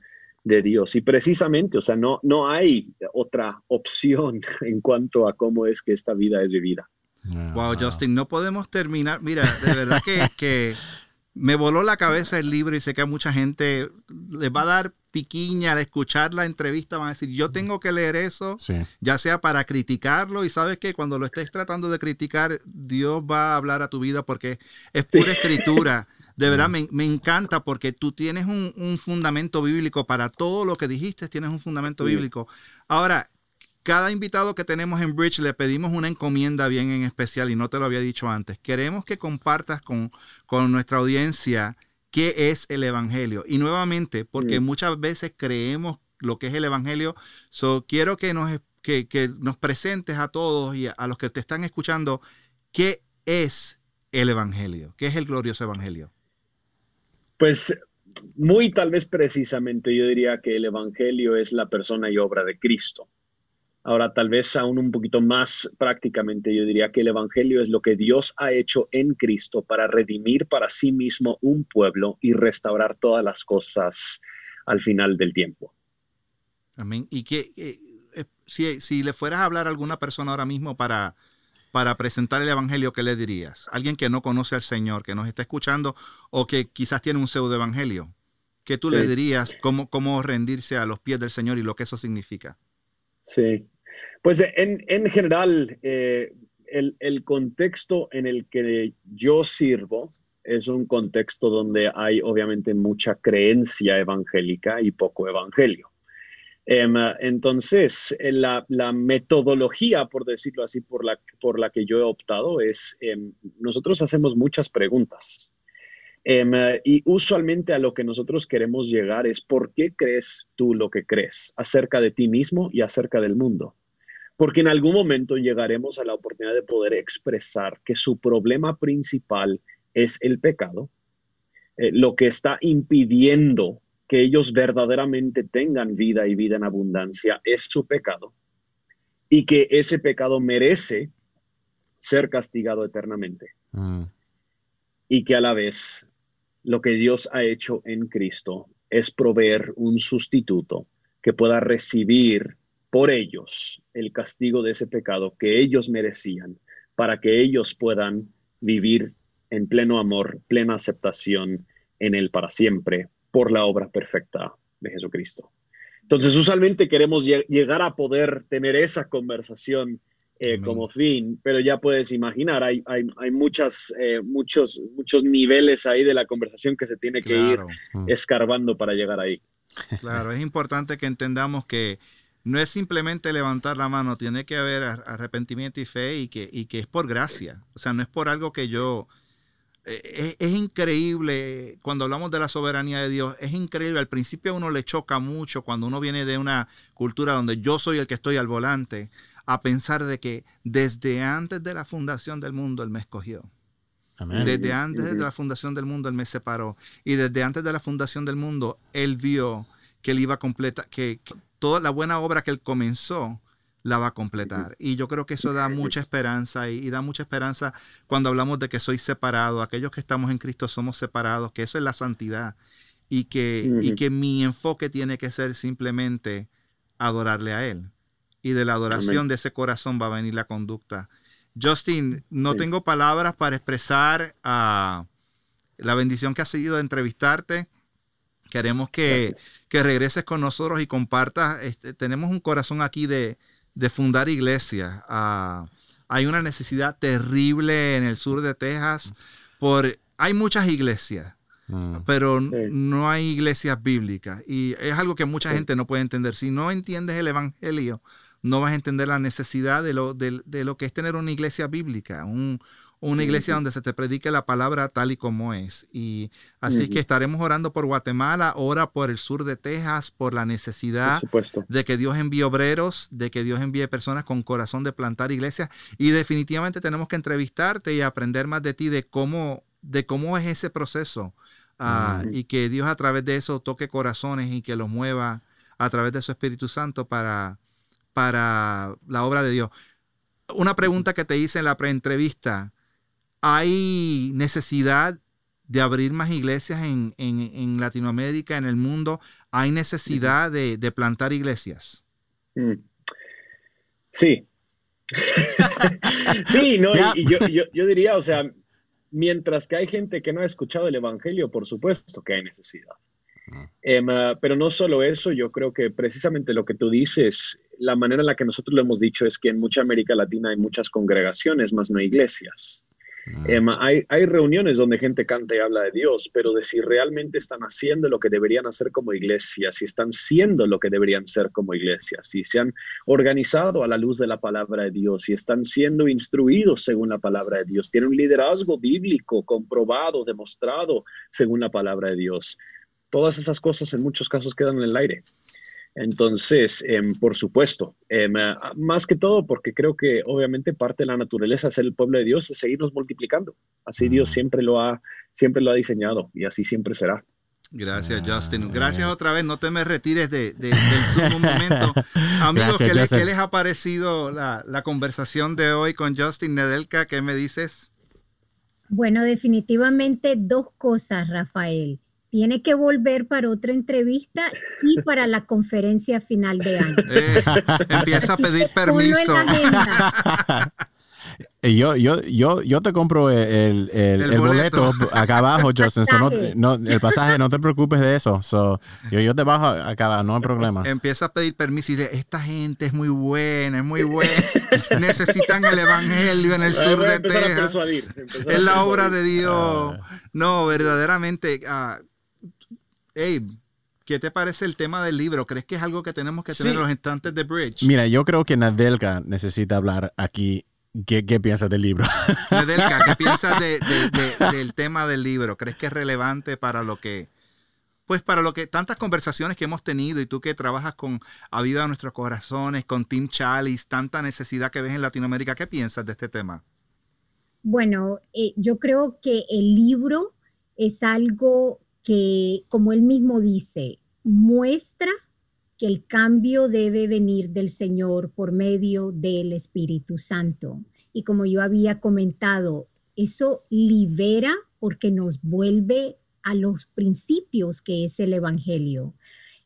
de Dios. Y precisamente, o sea, no, no hay otra opción en cuanto a cómo es que esta vida es vivida. Wow, Justin, no podemos terminar. Mira, de verdad que, que me voló la cabeza el libro y sé que a mucha gente les va a dar piquiña al escuchar la entrevista, van a decir, yo tengo que leer eso, ya sea para criticarlo y sabes que cuando lo estés tratando de criticar, Dios va a hablar a tu vida porque es pura escritura. De verdad, me, encanta porque tú tienes un, fundamento bíblico para todo lo que dijiste, tienes un fundamento bíblico. Ahora, cada invitado que tenemos en Bridge le pedimos una encomienda bien en especial y no te lo había dicho antes. Queremos que compartas con, con nuestra audiencia qué es el Evangelio. Y nuevamente, porque muchas veces creemos lo que es el Evangelio, so, quiero que nos, que, que nos presentes a todos y a, a los que te están escuchando qué es el Evangelio, qué es el glorioso Evangelio. Pues muy tal vez precisamente yo diría que el Evangelio es la persona y obra de Cristo. Ahora, tal vez aún un poquito más prácticamente, yo diría que el Evangelio es lo que Dios ha hecho en Cristo para redimir para sí mismo un pueblo y restaurar todas las cosas al final del tiempo. Amén. Y que eh, eh, si, le fueras a hablar a alguna persona ahora mismo para, para presentar el Evangelio, ¿qué le dirías? Alguien que no conoce al Señor, que nos está escuchando o que quizás tiene un pseudo Evangelio. ¿Qué tú le dirías? Cómo, ¿Cómo rendirse a los pies del Señor y lo que eso significa? Sí, pues en, en general, eh, el, el, contexto en el que yo sirvo es un contexto donde hay obviamente mucha creencia evangélica y poco evangelio. Em, entonces, la, la, metodología, por decirlo así, por la, por la que yo he optado es, em, nosotros hacemos muchas preguntas. Em, y usualmente a lo que nosotros queremos llegar es, ¿por qué crees tú lo que crees acerca de ti mismo y acerca del mundo? porque en algún momento llegaremos a la oportunidad de poder expresar que su problema principal es el pecado, eh, lo que está impidiendo que ellos verdaderamente tengan vida y vida en abundancia es su pecado y que ese pecado merece ser castigado eternamente. Mm. Y que a la vez lo que Dios ha hecho en Cristo es proveer un sustituto que pueda recibir por ellos el castigo de ese pecado que ellos merecían, para que ellos puedan vivir en pleno amor, plena aceptación en Él para siempre, por la obra perfecta de Jesucristo. Entonces, usualmente queremos llegar a poder tener esa conversación eh, como fin, pero ya puedes imaginar, hay, hay, hay muchas, eh, muchos, muchos niveles ahí de la conversación que se tiene que ir mm. escarbando para llegar ahí. Claro, es importante que entendamos que no es simplemente levantar la mano, tiene que haber arrepentimiento y fe y que, y que es por gracia. O sea, no es por algo que yo... Eh, es, increíble cuando hablamos de la soberanía de Dios, es increíble. Al principio a uno le choca mucho cuando uno viene de una cultura donde yo soy el que estoy al volante a pensar de que desde antes de la fundación del mundo Él me escogió. Desde antes de la fundación del mundo Él me separó. Y desde antes de la fundación del mundo Él vio que Él iba a completar, que, toda la buena obra que Él comenzó la va a completar. Y yo creo que eso da mucha esperanza y, da mucha esperanza cuando hablamos de que soy separado. Aquellos que estamos en Cristo somos separados, que eso es la santidad y que, y que mi enfoque tiene que ser simplemente adorarle a Él y de la adoración de ese corazón va a venir la conducta. Justin, no tengo palabras para expresar ah, la bendición que ha sido entrevistarte. Queremos que, regreses con nosotros y compartas. Este, tenemos un corazón aquí de, fundar iglesias. Ah, hay una necesidad terrible en el sur de Texas. Por, hay muchas iglesias, mm. pero no hay iglesias bíblicas. Y es algo que mucha gente no puede entender. Si no entiendes el Evangelio, no vas a entender la necesidad de lo, de, lo que es tener una iglesia bíblica, una iglesia donde se te predique la palabra tal y como es. Y así que estaremos orando por Guatemala, ora por el sur de Texas, por la necesidad de que Dios envíe obreros, de que Dios envíe personas con corazón de plantar iglesias. Y definitivamente tenemos que entrevistarte y aprender más de ti, de cómo, de cómo es ese proceso. Ah, y que Dios a través de eso toque corazones y que los mueva a través de su Espíritu Santo para para la obra de Dios. Una pregunta que te hice en la preentrevista. ¿Hay necesidad de abrir más iglesias en, Latinoamérica, en el mundo? ¿Hay necesidad de, plantar iglesias? Mm. Sí. sí, no, y, yo, yo, diría, o sea, mientras que hay gente que no ha escuchado el Evangelio, por supuesto que hay necesidad. Em, ah, pero no solo eso, yo creo que precisamente lo que tú dices, la manera en la que nosotros lo hemos dicho es que en mucha América Latina hay muchas congregaciones, más no iglesias. Em, hay, hay, reuniones donde gente canta y habla de Dios, pero de si realmente están haciendo lo que deberían hacer como iglesia, si están siendo lo que deberían ser como iglesia, si se han organizado a la luz de la palabra de Dios, si están siendo instruidos según la palabra de Dios, tienen un liderazgo bíblico comprobado, demostrado según la palabra de Dios todas esas cosas en muchos casos quedan en el aire. Entonces, em, por supuesto, em, más que todo porque creo que obviamente parte de la naturaleza de ser el pueblo de Dios es seguirnos multiplicando. Así Dios siempre lo ha, siempre lo ha diseñado y así siempre será. Gracias, Justin. Gracias otra vez. No te me retires de, del Zoom un momento. Amigos, ¿qué, les ha parecido la, la, conversación de hoy con Justin Nedelka? ¿Qué me dices? Bueno, definitivamente dos cosas, Rafael tiene que volver para otra entrevista y para la conferencia final de año. Eh, empieza a pedir permiso. Yo, yo, yo, yo te compro el, el, boleto. acá abajo, Justin. no, el pasaje, no te preocupes de eso. yo, yo te bajo acá abajo, no hay problema. Empieza a pedir permiso y dice, esta gente es muy buena, es muy buena. Necesitan el evangelio en el sur de Texas. Es la obra de Dios. Ah. No, verdaderamente, uh, Abe, ¿qué te parece el tema del libro? ¿Crees que es algo que tenemos que tener en los instantes de Bridge? Mira, yo creo que Nadelka necesita hablar aquí. ¿Qué, qué piensas del libro? Nadelka, ¿qué piensas del tema del libro? ¿Crees que es relevante para lo que, pues para lo que, tantas conversaciones que hemos tenido y tú que trabajas con Aviva Nuestros Corazones, con Tim Chalice, tanta necesidad que ves en Latinoamérica, ¿qué piensas de este tema? Bueno, eh, yo creo que el libro es algo que, como él mismo dice, muestra que el cambio debe venir del Señor por medio del Espíritu Santo. Y como yo había comentado, eso libera porque nos vuelve a los principios que es el Evangelio.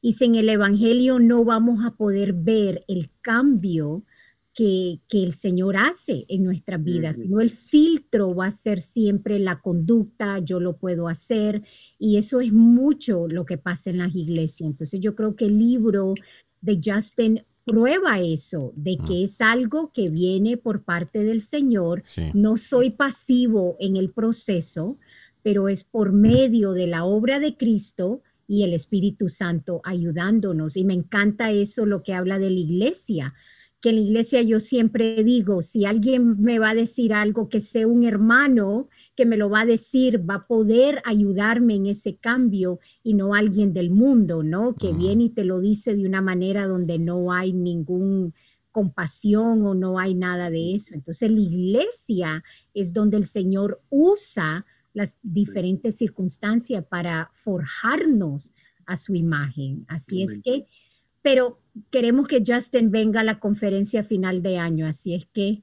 Y sin el Evangelio no vamos a poder ver el cambio que, el Señor hace en nuestras vidas, sino el filtro va a ser siempre la conducta, yo lo puedo hacer, y eso es mucho lo que pasa en las iglesias. Entonces yo creo que el libro de Justin prueba eso, de que es algo que viene por parte del Señor. No soy pasivo en el proceso, pero es por medio de la obra de Cristo y el Espíritu Santo ayudándonos. Y me encanta eso, lo que habla de la iglesia, que en la iglesia yo siempre digo, si alguien me va a decir algo, que sea un hermano que me lo va a decir, va a poder ayudarme en ese cambio y no alguien del mundo, ¿no? Que viene y te lo dice de una manera donde no hay ningún compasión o no hay nada de eso. Entonces la iglesia es donde el Señor usa las diferentes circunstancias para forjarnos a su imagen. Así es que pero queremos que Justin venga a la conferencia final de año, así es que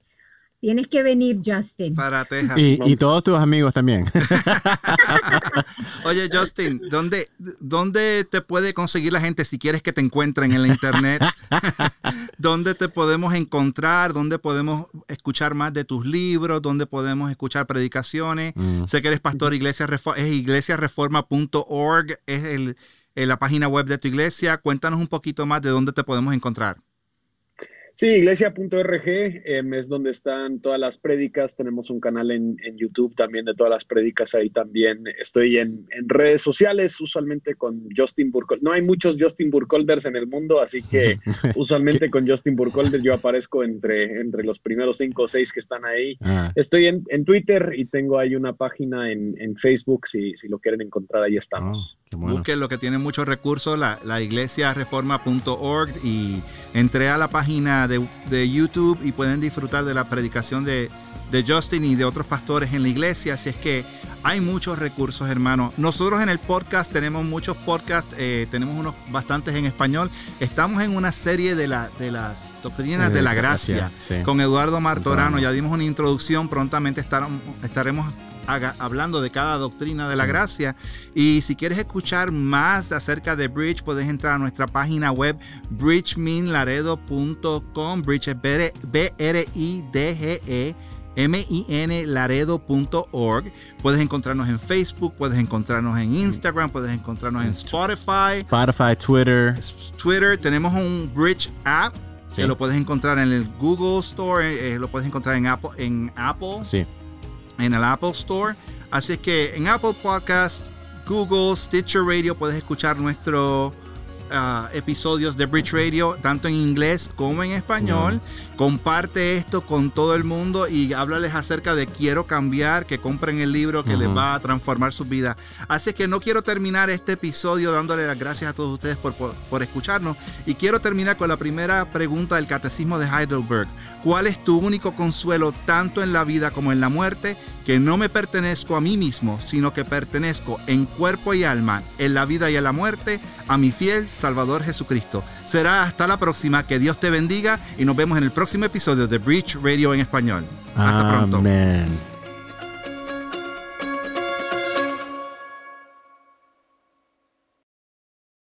tienes que venir, Justin. Para Texas. Y, todos tus amigos también. Oye, Justin, ¿dónde, ¿dónde te puede conseguir la gente si quieres que te encuentren en la internet? ¿Dónde te podemos encontrar? ¿Dónde podemos escuchar más de tus libros? ¿Dónde podemos escuchar predicaciones? Mm. Sé que eres pastor iglesia, es iglesiareforma.org, es el en la página web de tu iglesia. Cuéntanos un poquito más de dónde te podemos encontrar. Sí, iglesia.org em, es donde están todas las prédicas. Tenemos un canal en, YouTube también de todas las prédicas. Ahí también estoy en, redes sociales, usualmente con Justin Burkholder. No hay muchos Justin Burkholders en el mundo, así que usualmente con Justin Burkholder yo aparezco entre, entre los primeros cinco o seis que están ahí. Ah. Estoy en, Twitter y tengo ahí una página en, Facebook. Si, si, lo quieren encontrar, ahí estamos. Oh, Busquen lo que tiene muchos recursos, la, la iglesiareforma.org y entré a la página de, YouTube y pueden disfrutar de la predicación de, Justin y de otros pastores en la iglesia. Así es que hay muchos recursos, hermano. Nosotros en el podcast tenemos muchos podcasts, eh, tenemos unos bastantes en español. Estamos en una serie de, la, de las doctrinas de, la gracia, con Eduardo Martorano. Ya dimos una introducción, prontamente estaremos hablando de cada doctrina de la gracia. Y si quieres escuchar más acerca de Bridge, puedes entrar a nuestra página web bridgeminlaredo.com. Bridge es B-R-I-D-G-E. M-I-N Laredo.org. Puedes encontrarnos en Facebook, puedes encontrarnos en Instagram, puedes encontrarnos en Spotify. Spotify, Twitter. Twitter. Tenemos un Bridge app que lo puedes encontrar en el Google Store, eh, lo puedes encontrar en Apple. En Apple. Sí en el Apple Store. Así que en Apple Podcast, Google, Stitcher Radio puedes escuchar nuestros ah, episodios de Bridge Radio, tanto en inglés como en español. Comparte esto con todo el mundo y háblales acerca de quiero cambiar, que compren el libro que les va a transformar su vida. Así que no quiero terminar este episodio dándole las gracias a todos ustedes por, por escucharnos y quiero terminar con la primera pregunta del Catecismo de Heidelberg. ¿Cuál es tu único consuelo tanto en la vida como en la muerte? Que no me pertenezco a mí mismo, sino que pertenezco en cuerpo y alma, en la vida y en la muerte, a mi fiel Salvador Jesucristo. Será hasta la próxima, que Dios te bendiga y nos vemos en el próximo próximo episodio de Breach Radio en español. Hasta pronto.